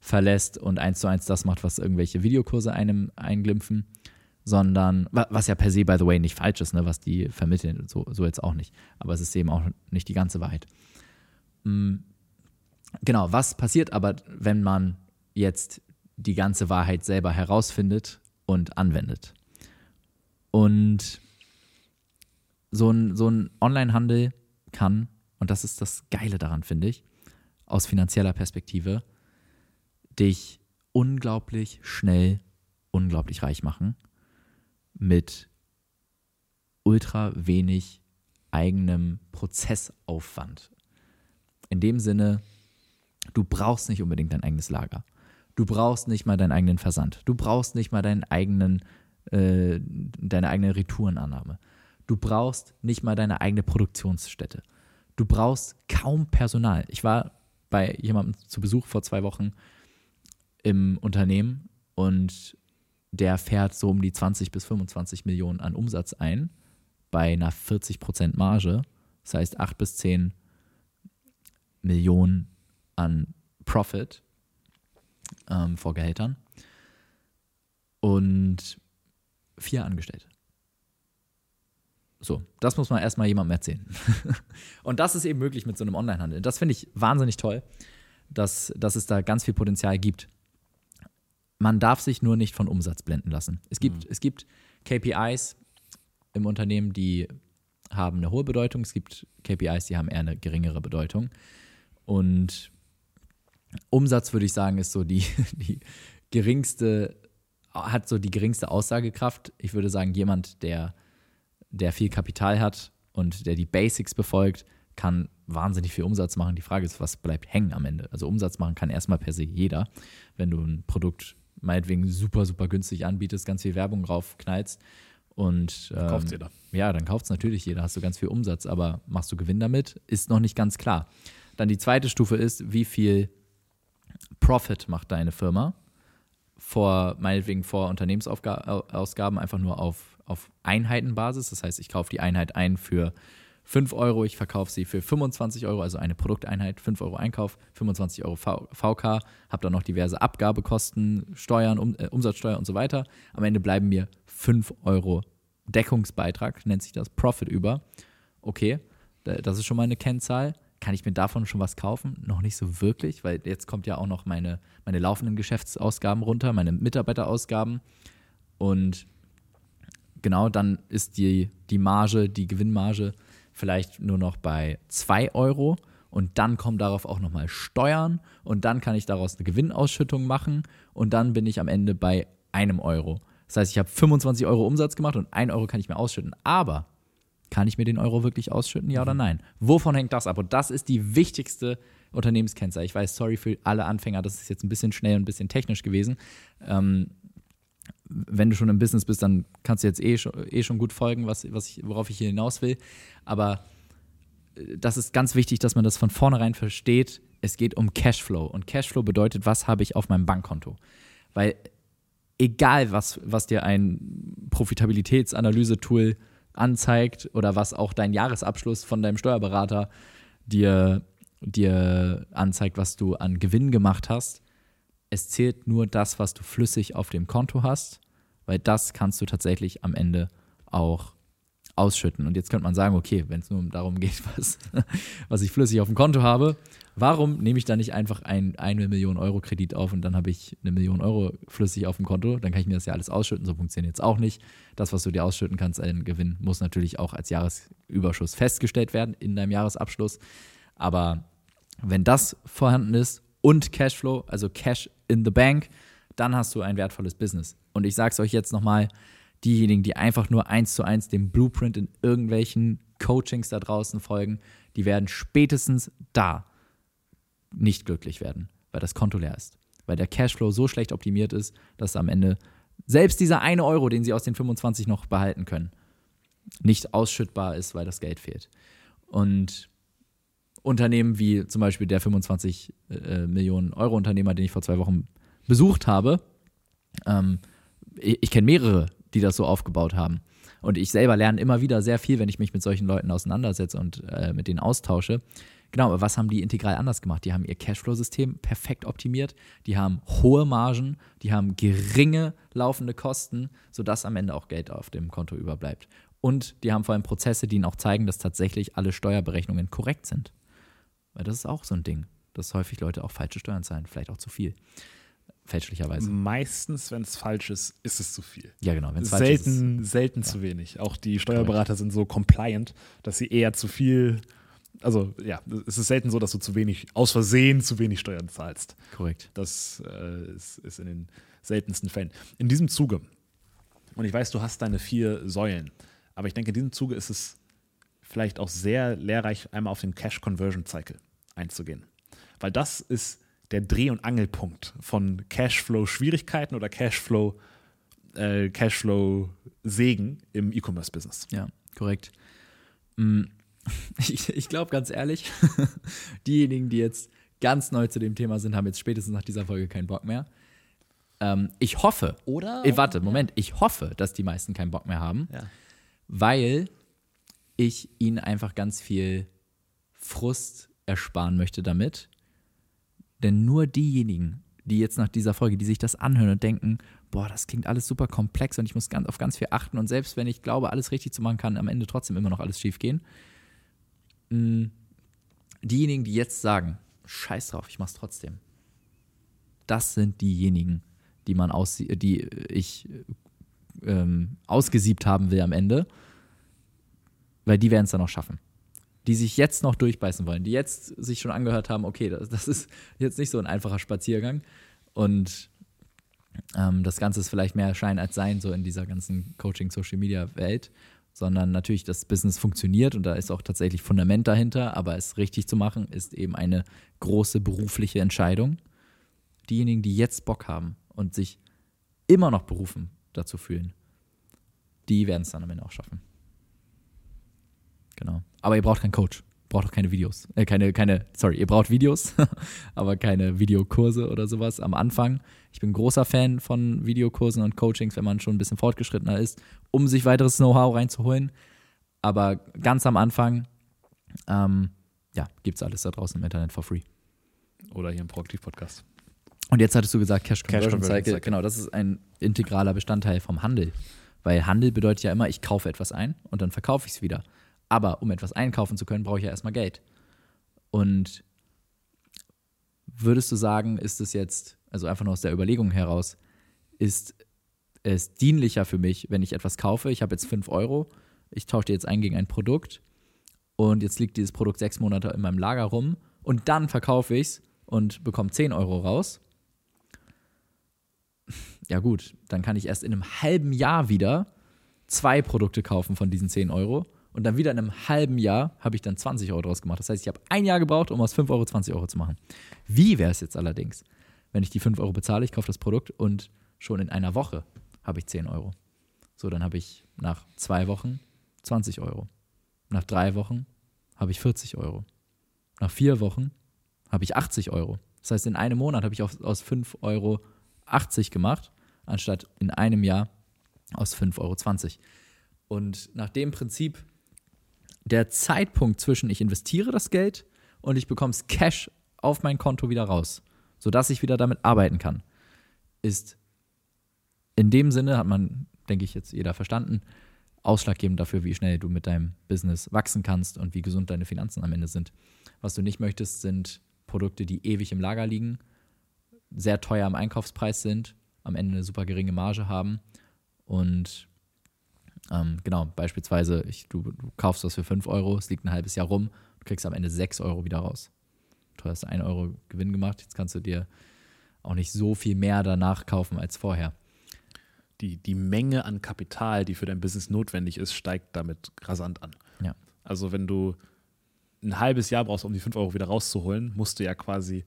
verlässt und eins zu eins das macht, was irgendwelche Videokurse einem einglimpfen, sondern, wa- was ja per se, by the way, nicht falsch ist, ne, was die vermitteln, so, so jetzt auch nicht. Aber es ist eben auch nicht die ganze Wahrheit. Mm, Genau, was passiert aber, wenn man jetzt die ganze Wahrheit selber herausfindet und anwendet? Und so ein, so ein Onlinehandel kann, und das ist das Geile daran, finde ich, aus finanzieller Perspektive, dich unglaublich schnell, unglaublich reich machen mit ultra wenig eigenem Prozessaufwand. In dem Sinne, du brauchst nicht unbedingt dein eigenes Lager. Du brauchst nicht mal deinen eigenen Versand. Du brauchst nicht mal deinen eigenen, äh, deine eigene Retourenannahme. Du brauchst nicht mal deine eigene Produktionsstätte. Du brauchst kaum Personal. Ich war bei jemandem zu Besuch vor zwei Wochen im Unternehmen und der fährt so um die 20 bis 25 Millionen an Umsatz ein bei einer 40% Marge. Das heißt 8 bis 10 Millionen an Profit ähm, vor Gehältern und vier Angestellte. So, das muss man erstmal jemandem erzählen. und das ist eben möglich mit so einem Onlinehandel. Das finde ich wahnsinnig toll, dass, dass es da ganz viel Potenzial gibt. Man darf sich nur nicht von Umsatz blenden lassen. Es gibt, es gibt KPIs im Unternehmen, die haben eine hohe Bedeutung. Es gibt KPIs, die haben eher eine geringere Bedeutung. Und Umsatz, würde ich sagen, ist so die, die geringste, hat so die geringste Aussagekraft. Ich würde sagen, jemand, der, der viel Kapital hat und der die Basics befolgt, kann wahnsinnig viel Umsatz machen. Die Frage ist, was bleibt hängen am Ende? Also Umsatz machen kann erstmal per se jeder. Wenn du ein Produkt meinetwegen super, super günstig anbietest, ganz viel Werbung raufknallst und ähm, Kauft jeder. ja, dann kauft es natürlich jeder, hast du ganz viel Umsatz, aber machst du Gewinn damit, ist noch nicht ganz klar. Dann die zweite Stufe ist, wie viel Profit macht deine Firma vor, meinetwegen vor Unternehmensausgaben einfach nur auf, auf Einheitenbasis. Das heißt, ich kaufe die Einheit ein für 5 Euro, ich verkaufe sie für 25 Euro, also eine Produkteinheit, 5 Euro Einkauf, 25 Euro v VK, habe dann noch diverse Abgabekosten, Steuern, um, äh, Umsatzsteuer und so weiter. Am Ende bleiben mir 5 Euro Deckungsbeitrag, nennt sich das, Profit über. Okay, da- das ist schon mal eine Kennzahl. Kann ich mir davon schon was kaufen? Noch nicht so wirklich, weil jetzt kommt ja auch noch meine, meine laufenden Geschäftsausgaben runter, meine Mitarbeiterausgaben. Und genau, dann ist die, die Marge, die Gewinnmarge vielleicht nur noch bei 2 Euro. Und dann kommen darauf auch nochmal Steuern. Und dann kann ich daraus eine Gewinnausschüttung machen. Und dann bin ich am Ende bei einem Euro. Das heißt, ich habe 25 Euro Umsatz gemacht und 1 Euro kann ich mir ausschütten. Aber kann ich mir den Euro wirklich ausschütten, ja oder nein? Wovon hängt das ab? Und das ist die wichtigste Unternehmenskennzahl. Ich weiß, sorry für alle Anfänger, das ist jetzt ein bisschen schnell und ein bisschen technisch gewesen. Ähm, wenn du schon im Business bist, dann kannst du jetzt eh schon, eh schon gut folgen, was, was ich, worauf ich hier hinaus will. Aber äh, das ist ganz wichtig, dass man das von vornherein versteht. Es geht um Cashflow. Und Cashflow bedeutet, was habe ich auf meinem Bankkonto? Weil egal, was, was dir ein Profitabilitätsanalyse-Tool anzeigt oder was auch dein Jahresabschluss von deinem Steuerberater dir, dir anzeigt, was du an Gewinn gemacht hast, es zählt nur das, was du flüssig auf dem Konto hast, weil das kannst du tatsächlich am Ende auch ausschütten. Und jetzt könnte man sagen, okay, wenn es nur darum geht, was, was ich flüssig auf dem Konto habe, warum nehme ich da nicht einfach ein, eine Million Euro Kredit auf und dann habe ich eine Million Euro flüssig auf dem Konto? Dann kann ich mir das ja alles ausschütten. So funktioniert es auch nicht. Das, was du dir ausschütten kannst, ein Gewinn, muss natürlich auch als Jahresüberschuss festgestellt werden in deinem Jahresabschluss. Aber Wenn das vorhanden ist und Cashflow, also Cash in the Bank, dann hast du ein wertvolles Business. Und ich sage es euch jetzt nochmal, diejenigen, die einfach nur eins zu eins dem Blueprint in irgendwelchen Coachings da draußen folgen, die werden spätestens da nicht glücklich werden, weil das Konto leer ist. Weil der Cashflow so schlecht optimiert ist, dass am Ende selbst dieser eine Euro, den sie aus den 25 noch behalten können, nicht ausschüttbar ist, weil das Geld fehlt. Und Unternehmen wie zum Beispiel der 25 äh, Millionen Euro Unternehmer, den ich vor zwei Wochen besucht habe, ähm, ich, ich kenne mehrere, die das so aufgebaut haben. Und ich selber lerne immer wieder sehr viel, wenn ich mich mit solchen Leuten auseinandersetze und äh, mit denen austausche. Genau, aber was haben die integral anders gemacht? Die haben ihr Cashflow-System perfekt optimiert, die haben hohe Margen, die haben geringe laufende Kosten, sodass am Ende auch Geld auf dem Konto überbleibt. Und die haben vor allem Prozesse, die ihnen auch zeigen, dass tatsächlich alle Steuerberechnungen korrekt sind. Weil das ist auch so ein Ding, dass häufig Leute auch falsche Steuern zahlen, vielleicht auch zu viel. Fälschlicherweise. Meistens, wenn es falsch ist, ist es zu viel. Ja, genau. Wenn's falsch ist, Selten, selten zu wenig. Auch die Steuerberater sind so compliant, dass sie eher zu viel, also ja, es ist selten so, dass du zu wenig, aus Versehen zu wenig Steuern zahlst. Korrekt. Das äh, ist, ist in den seltensten Fällen. In diesem Zuge, und ich weiß, du hast deine vier Säulen, aber ich denke, in diesem Zuge ist es vielleicht auch sehr lehrreich, einmal auf den Cash Conversion Cycle einzugehen. Weil das ist der Dreh- und Angelpunkt von Cashflow-Schwierigkeiten oder Cashflow, äh, Cashflow-Segen im E-Commerce-Business. Ja, korrekt. Mm, Ich, ich glaube ganz ehrlich, diejenigen, die jetzt ganz neu zu dem Thema sind, haben jetzt spätestens nach dieser Folge keinen Bock mehr. Ähm, ich hoffe, Oder? Ey, warte, Moment, ich hoffe, dass die meisten keinen Bock mehr haben, Ja. weil ich ihnen einfach ganz viel Frust ersparen möchte damit. Denn nur diejenigen, die jetzt nach dieser Folge, die sich das anhören und denken, boah, das klingt alles super komplex und ich muss ganz, auf ganz viel achten und selbst wenn ich glaube, alles richtig zu machen, kann am Ende trotzdem immer noch alles schief gehen. Mm, Diejenigen, die jetzt sagen, scheiß drauf, ich mach's trotzdem. Das sind diejenigen, die man aus, die ich ähm, ausgesiebt haben will am Ende, weil die werden es dann auch schaffen. Die sich jetzt noch durchbeißen wollen, die jetzt sich schon angehört haben, okay, das, das ist jetzt nicht so ein einfacher Spaziergang und ähm, das Ganze ist vielleicht mehr Schein als Sein, so in dieser ganzen Coaching-Social-Media-Welt, sondern natürlich das Business funktioniert und da ist auch tatsächlich Fundament dahinter, aber es richtig zu machen, ist eben eine große berufliche Entscheidung. Diejenigen, die jetzt Bock haben und sich immer noch berufen dazu fühlen, die werden es dann am Ende auch schaffen. Genau. Aber ihr braucht keinen Coach. Braucht auch keine Videos. Äh, keine, keine, sorry, ihr braucht Videos, aber keine Videokurse oder sowas am Anfang. Ich bin großer Fan von Videokursen und Coachings, wenn man schon ein bisschen fortgeschrittener ist, um sich weiteres Know-how reinzuholen. Aber ganz am Anfang, ähm, ja, gibt's alles da draußen im Internet for free. Oder hier im Proaktiv-Podcast. Und jetzt hattest du gesagt, Cash Conversion, Conversion Cycle. Cycle. Genau, das ist ein integraler Bestandteil vom Handel. Weil Handel bedeutet ja immer, ich kaufe etwas ein und dann verkaufe ich es wieder. Aber um etwas einkaufen zu können, brauche ich ja erstmal Geld. Und würdest du sagen, ist es jetzt, also einfach nur aus der Überlegung heraus, ist es dienlicher für mich, wenn ich etwas kaufe? Ich habe jetzt 5 Euro, ich tausche die jetzt ein gegen ein Produkt und jetzt liegt dieses Produkt sechs Monate in meinem Lager rum und dann verkaufe ich es und bekomme 10 Euro raus. Ja gut, dann kann ich erst in einem halben Jahr wieder zwei Produkte kaufen von diesen 10 Euro und dann wieder in einem halben Jahr habe ich dann 20 Euro draus gemacht. Das heißt, ich habe ein Jahr gebraucht, um aus 5 Euro 20 Euro zu machen. Wie wäre es jetzt allerdings, wenn ich die 5 Euro bezahle, ich kaufe das Produkt und schon in einer Woche habe ich 10 Euro. So, dann habe ich nach zwei Wochen 20 Euro. Nach drei Wochen habe ich 40 Euro. Nach vier Wochen habe ich 80 Euro. Das heißt, in einem Monat habe ich aus, aus 5 Euro 80 gemacht, anstatt in einem Jahr aus 5,20 Euro. Und nach dem Prinzip, der Zeitpunkt zwischen ich investiere das Geld und ich bekomme es Cash auf mein Konto wieder raus, sodass ich wieder damit arbeiten kann, ist in dem Sinne, hat man, denke ich, jetzt jeder verstanden, ausschlaggebend dafür, wie schnell du mit deinem Business wachsen kannst und wie gesund deine Finanzen am Ende sind. Was du nicht möchtest, sind Produkte, die ewig im Lager liegen, sehr teuer am Einkaufspreis sind, am Ende eine super geringe Marge haben und ähm, genau, beispielsweise, ich, du, du kaufst was für 5 Euro, es liegt ein halbes Jahr rum, du kriegst am Ende 6 Euro wieder raus. du hast 1 Euro Gewinn gemacht, jetzt kannst du dir auch nicht so viel mehr danach kaufen als vorher. Die, die Menge an Kapital, die für dein Business notwendig ist, steigt damit rasant an. Ja. Also wenn du ein halbes Jahr brauchst, um die 5 Euro wieder rauszuholen, musst du ja quasi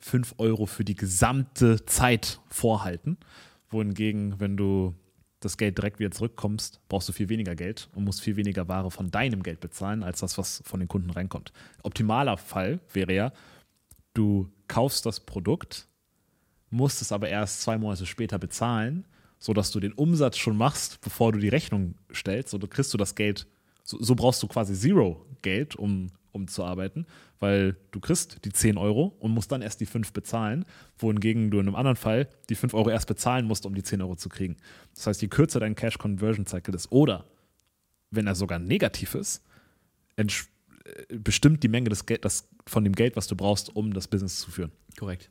5 Euro für die gesamte Zeit vorhalten. Wohingegen, wenn du das Geld direkt wieder zurückkommst, brauchst du viel weniger Geld und musst viel weniger Ware von deinem Geld bezahlen, als das, was von den Kunden reinkommt. Optimaler Fall wäre ja, du kaufst das Produkt, musst es aber erst zwei Monate später bezahlen, sodass du den Umsatz schon machst, bevor du die Rechnung stellst. So kriegst du das Geld, so, so brauchst du quasi Zero Geld, um, um zu arbeiten, weil du kriegst die 10 Euro und musst dann erst die 5 bezahlen, wohingegen du in einem anderen Fall die 5 Euro erst bezahlen musst, um die 10 Euro zu kriegen. Das heißt, je kürzer dein Cash Conversion Cycle ist oder wenn er sogar negativ ist, äh, bestimmt die Menge des Geld, das, von dem Geld, was du brauchst, um das Business zu führen. Korrekt.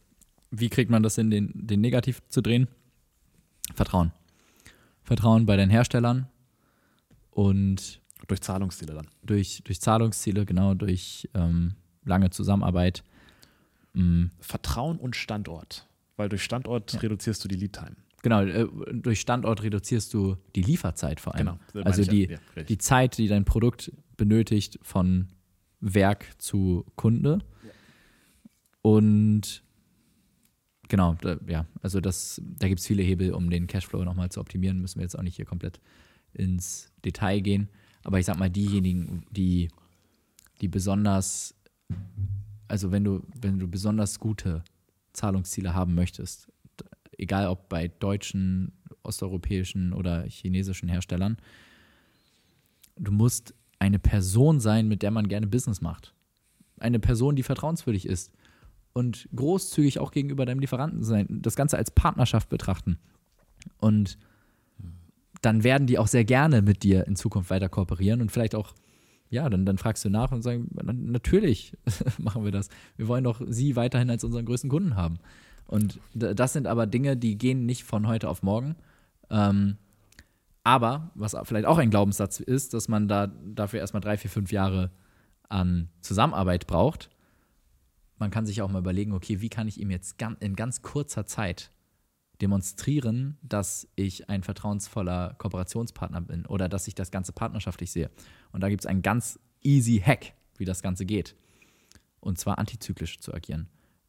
Wie kriegt man das in den, den Negativ zu drehen? Vertrauen. Vertrauen bei den Herstellern und Durch Zahlungsziele dann. durch, durch Zahlungsziele, genau, durch ähm, lange Zusammenarbeit. Mm, Vertrauen und Standort. Weil durch Standort reduzierst du die Lead Time. genau, äh, durch Standort reduzierst du die Lieferzeit vor allem. Genau, Also ja. die, Ja, die Zeit, die dein Produkt benötigt von Werk zu Kunde. Und genau, da, ja, also das, da gibt es viele Hebel, um den Cashflow nochmal zu optimieren. Müssen wir jetzt auch nicht hier komplett ins Detail gehen. Aber ich sag mal, diejenigen, die, die besonders, also wenn du, wenn du besonders gute Zahlungsziele haben möchtest, egal ob bei deutschen, osteuropäischen oder chinesischen Herstellern, du musst eine Person sein, mit der man gerne Business macht. Eine Person, die vertrauenswürdig ist und großzügig auch gegenüber deinem Lieferanten sein. Das Ganze als Partnerschaft betrachten. Und dann werden die auch sehr gerne mit dir in Zukunft weiter kooperieren und vielleicht auch, ja, dann, dann fragst du nach und sagen, "Na- natürlich machen wir das. Wir wollen doch sie weiterhin als unseren größten Kunden haben. Und das sind aber Dinge, die gehen nicht von heute auf morgen. Ähm, aber, was vielleicht auch ein Glaubenssatz ist, dass man da dafür erstmal drei, vier, fünf Jahre an Zusammenarbeit braucht. Man kann sich auch mal überlegen, okay, wie kann ich ihm jetzt in ganz kurzer Zeit demonstrieren, dass ich ein vertrauensvoller Kooperationspartner bin oder dass ich das Ganze partnerschaftlich sehe. Und da gibt es einen ganz easy Hack, wie das Ganze geht. Und zwar antizyklisch zu agieren.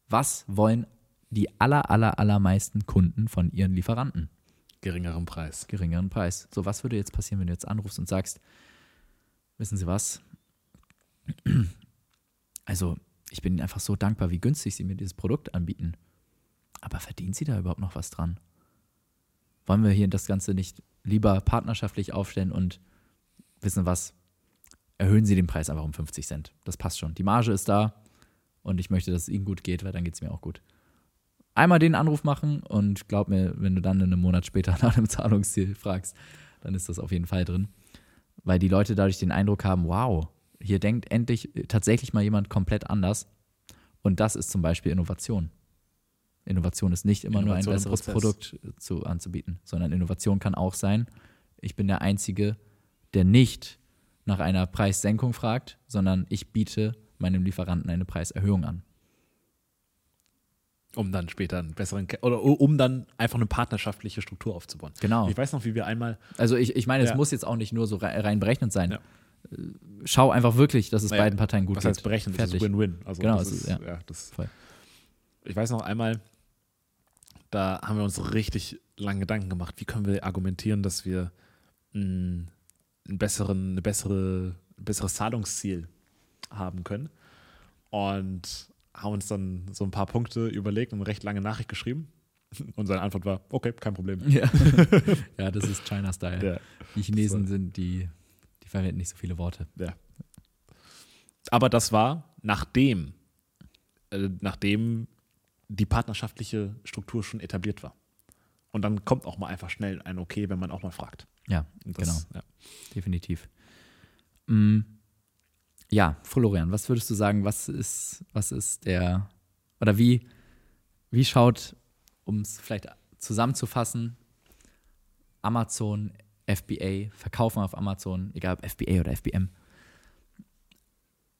Was wollen die aller, aller, allermeisten Kunden von ihren Lieferanten? Geringeren Preis. geringeren Preis. So, was würde jetzt passieren, wenn du jetzt anrufst und sagst, wissen Sie was? Also, ich bin Ihnen einfach so dankbar, wie günstig Sie mir dieses Produkt anbieten. Aber verdienen Sie da überhaupt noch was dran? Wollen wir hier das Ganze nicht lieber partnerschaftlich aufstellen und wissen was? Erhöhen Sie den Preis einfach um 50 Cent. Das passt schon. Die Marge ist da und ich möchte, dass es Ihnen gut geht, weil dann geht es mir auch gut einmal den Anruf machen und glaub mir, wenn du dann einen Monat später nach einem Zahlungsziel fragst, dann ist das auf jeden Fall drin. Weil die Leute dadurch den Eindruck haben, wow, hier denkt endlich tatsächlich mal jemand komplett anders. Und das ist zum Beispiel Innovation. Innovation ist nicht immer Innovation nur ein besseres. Produkt zu, anzubieten, sondern Innovation kann auch sein, ich bin der Einzige, der nicht nach einer Preissenkung fragt, sondern ich biete meinem Lieferanten eine Preiserhöhung an. Um dann später einen besseren, oder um dann einfach eine partnerschaftliche Struktur aufzubauen. Genau. Ich weiß noch, wie wir einmal, Also ich, ich meine, es Ja. muss jetzt auch nicht nur so rei- rein berechnet sein. Ja. Äh, Schau einfach wirklich, dass es Naja, beiden Parteien gut was geht. heißt berechnen, das Fertig. ist Win-Win. Also Genau, das es ist, ist- ja. ja. das, Voll. ich weiß noch einmal, da haben wir uns richtig lange Gedanken gemacht, wie können wir argumentieren, dass wir mh, einen besseren, eine bessere, ein besseres Zahlungsziel haben können. Und haben uns dann so ein paar Punkte überlegt und eine recht lange Nachricht geschrieben. Und seine Antwort war, okay, kein Problem. Ja. ja, das ist China-Style. Ja. Die Chinesen sind die, die verwenden nicht so viele Worte. Ja. Aber das war nachdem, äh, nachdem die partnerschaftliche Struktur schon etabliert war. Und dann kommt auch mal einfach schnell ein Okay, wenn man auch mal fragt. Ja, Und genau, das, Ja. definitiv. Mm, ja, Florian, was würdest du sagen, was ist, was ist der, oder wie, wie schaut, um es vielleicht zusammenzufassen, Amazon, FBA, Verkaufen auf Amazon, egal ob FBA oder FBM,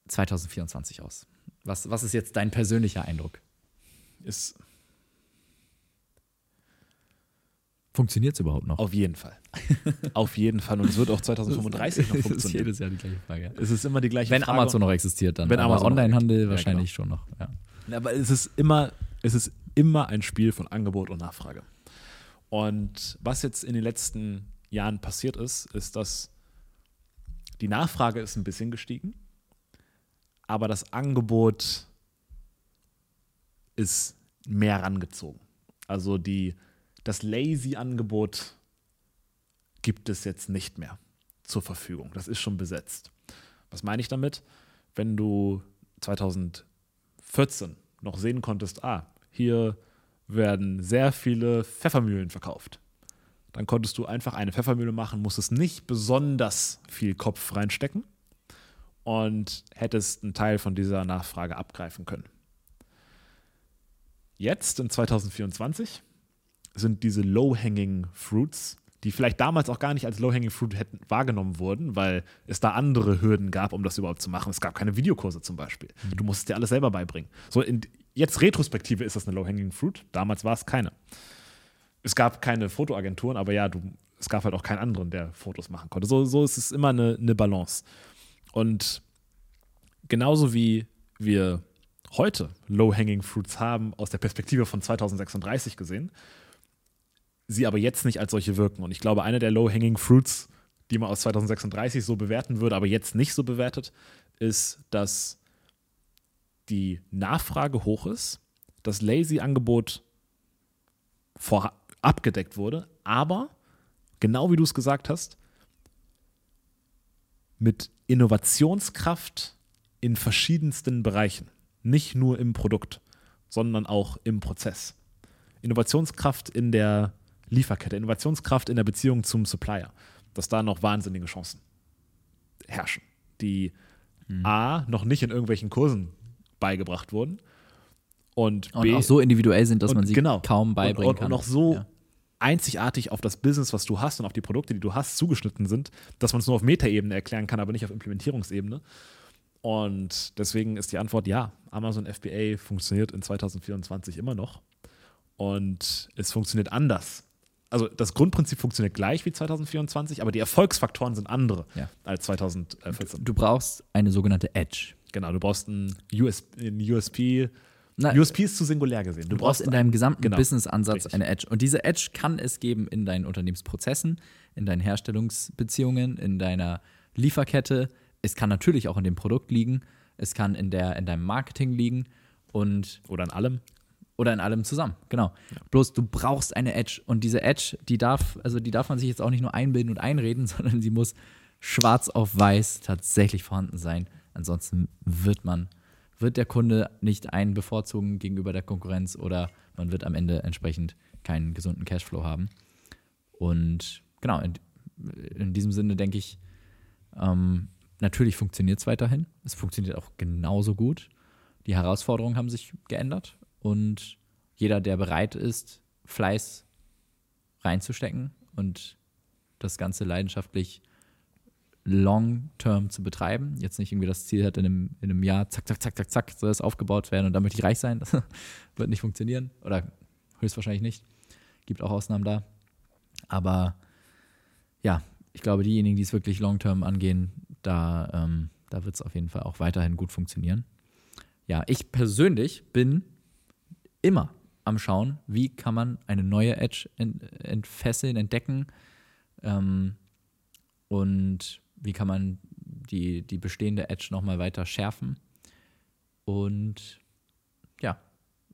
2024 aus? Was, was ist jetzt dein persönlicher Eindruck? Ist Funktioniert es überhaupt noch? auf jeden Fall. auf jeden Fall. Und es wird auch 2035 noch Das ist funktionieren. jedes Jahr die gleiche Frage. Es ist immer die gleiche Wenn Frage. Amazon noch existiert, dann. Wenn Aber Amazon Onlinehandel. Ja, wahrscheinlich schon noch. Ja. Aber es ist immer, es ist immer ein Spiel von Angebot und Nachfrage. Und was jetzt in den letzten Jahren passiert ist, ist, dass die Nachfrage ist ein bisschen gestiegen, aber das Angebot ist mehr rangezogen. Also die, das Lazy-Angebot gibt es jetzt nicht mehr zur Verfügung. Das ist schon besetzt. Was meine ich damit? Wenn du 2014 noch sehen konntest, ah, hier werden sehr viele Pfeffermühlen verkauft. Dann konntest du einfach eine Pfeffermühle machen, musstest nicht besonders viel Kopf reinstecken und hättest einen Teil von dieser Nachfrage abgreifen können. Jetzt in 2024 sind diese Low-Hanging Fruits, die vielleicht damals auch gar nicht als Low-Hanging Fruit hätten wahrgenommen wurden, weil es da andere Hürden gab, um das überhaupt zu machen. Es gab keine Videokurse zum Beispiel. Du musstest dir alles selber beibringen. So in, jetzt Retrospektive ist das eine Low-Hanging Fruit. Damals war es keine. Es gab keine Fotoagenturen, aber ja, du, es gab halt auch keinen anderen, der Fotos machen konnte. So, so ist es immer eine, eine Balance. Und genauso wie wir heute Low-Hanging Fruits haben, aus der Perspektive von 2036 gesehen, sie aber jetzt nicht als solche wirken. Und ich glaube, eine der Low-Hanging Fruits, die man aus 2036 so bewerten würde, aber jetzt nicht so bewertet, ist, dass die Nachfrage hoch ist, das Lazy-Angebot abgedeckt wurde, aber genau wie du es gesagt hast, mit Innovationskraft in verschiedensten Bereichen. Nicht nur im Produkt, sondern auch im Prozess. Innovationskraft in der Lieferkette, Innovationskraft in der Beziehung zum Supplier, dass da noch wahnsinnige Chancen herrschen, die A, noch nicht in irgendwelchen Kursen beigebracht wurden und, Und B, auch so individuell sind, dass man sie genau. kaum beibringen und, und, kann. Und auch so Ja. einzigartig auf das Business, was du hast und auf die Produkte, die du hast, zugeschnitten sind, dass man es nur auf Metaebene erklären kann, aber nicht auf Implementierungsebene. Und deswegen ist die Antwort ja. Amazon FBA funktioniert in 2024 immer noch. Und es funktioniert anders. Also das Grundprinzip funktioniert gleich wie 2024, aber die Erfolgsfaktoren sind andere Ja. als 2014. Du brauchst eine sogenannte Edge. Genau, du brauchst ein, US, USP. Na, USP ist zu singulär gesehen. Du brauchst in deinem gesamten genau. Business-Ansatz eine Edge. Und diese Edge kann es geben in deinen Unternehmensprozessen, in deinen Herstellungsbeziehungen, in deiner Lieferkette. Es kann natürlich auch in dem Produkt liegen. Es kann in, der, in deinem Marketing liegen und Oder in allem. oder in allem zusammen. Genau. Bloß du brauchst eine Edge und diese Edge, die darf, also die darf man sich jetzt auch nicht nur einbilden und einreden, sondern sie muss schwarz auf weiß tatsächlich vorhanden sein. Ansonsten wird man, wird der Kunde nicht einen bevorzugen gegenüber der Konkurrenz oder man wird am Ende entsprechend keinen gesunden Cashflow haben. Und genau, in, in diesem Sinne denke ich, ähm, natürlich funktioniert es weiterhin. Es funktioniert auch genauso gut. Die Herausforderungen haben sich geändert und jeder, der bereit ist, Fleiß reinzustecken und das Ganze leidenschaftlich long-term zu betreiben, jetzt nicht irgendwie das Ziel hat, in einem, in einem Jahr zack, zack, zack, zack, zack, soll es aufgebaut werden und dann möchte ich reich sein. Das wird nicht funktionieren oder höchstwahrscheinlich nicht. Gibt auch Ausnahmen da. Aber ja, ich glaube, diejenigen, die es wirklich long-term angehen, da, ähm, da wird es auf jeden Fall auch weiterhin gut funktionieren. Ja, ich persönlich bin immer am Schauen, wie kann man eine neue Edge ent entfesseln, entdecken ähm, und wie kann man die, die bestehende Edge nochmal weiter schärfen. Und ja,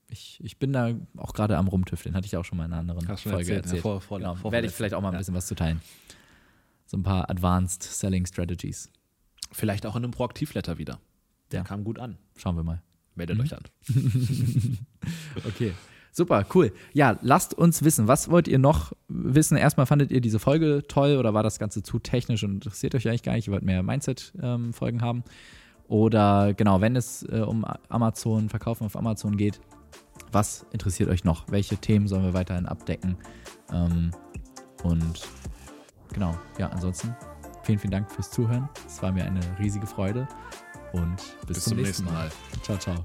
ich, ich bin da auch gerade am Rumtüfteln, hatte ich auch schon mal in einer anderen Hast Folge erzählt, erzählt. ja, vor- vor- genau. vor- Werde ich vielleicht auch mal ein ja. bisschen was zu teilen. So ein paar Advanced Selling Strategies. Vielleicht auch in einem Proaktivletter wieder. Der Ja. kam gut an. Schauen wir mal. Meldet euch an. Okay. Super, cool. Ja, lasst uns wissen, was wollt ihr noch wissen? Erstmal fandet ihr diese Folge toll oder war das Ganze zu technisch und interessiert euch eigentlich gar nicht? Ihr wollt mehr Mindset-Folgen haben? Oder genau, wenn es äh, um Amazon, Verkaufen auf Amazon geht, was interessiert euch noch? Welche Themen sollen wir weiterhin abdecken? Ähm, und genau, ja, ansonsten vielen, vielen Dank fürs Zuhören. Es war mir eine riesige Freude. und bis, zum, nächsten Mal. Ciao, ciao.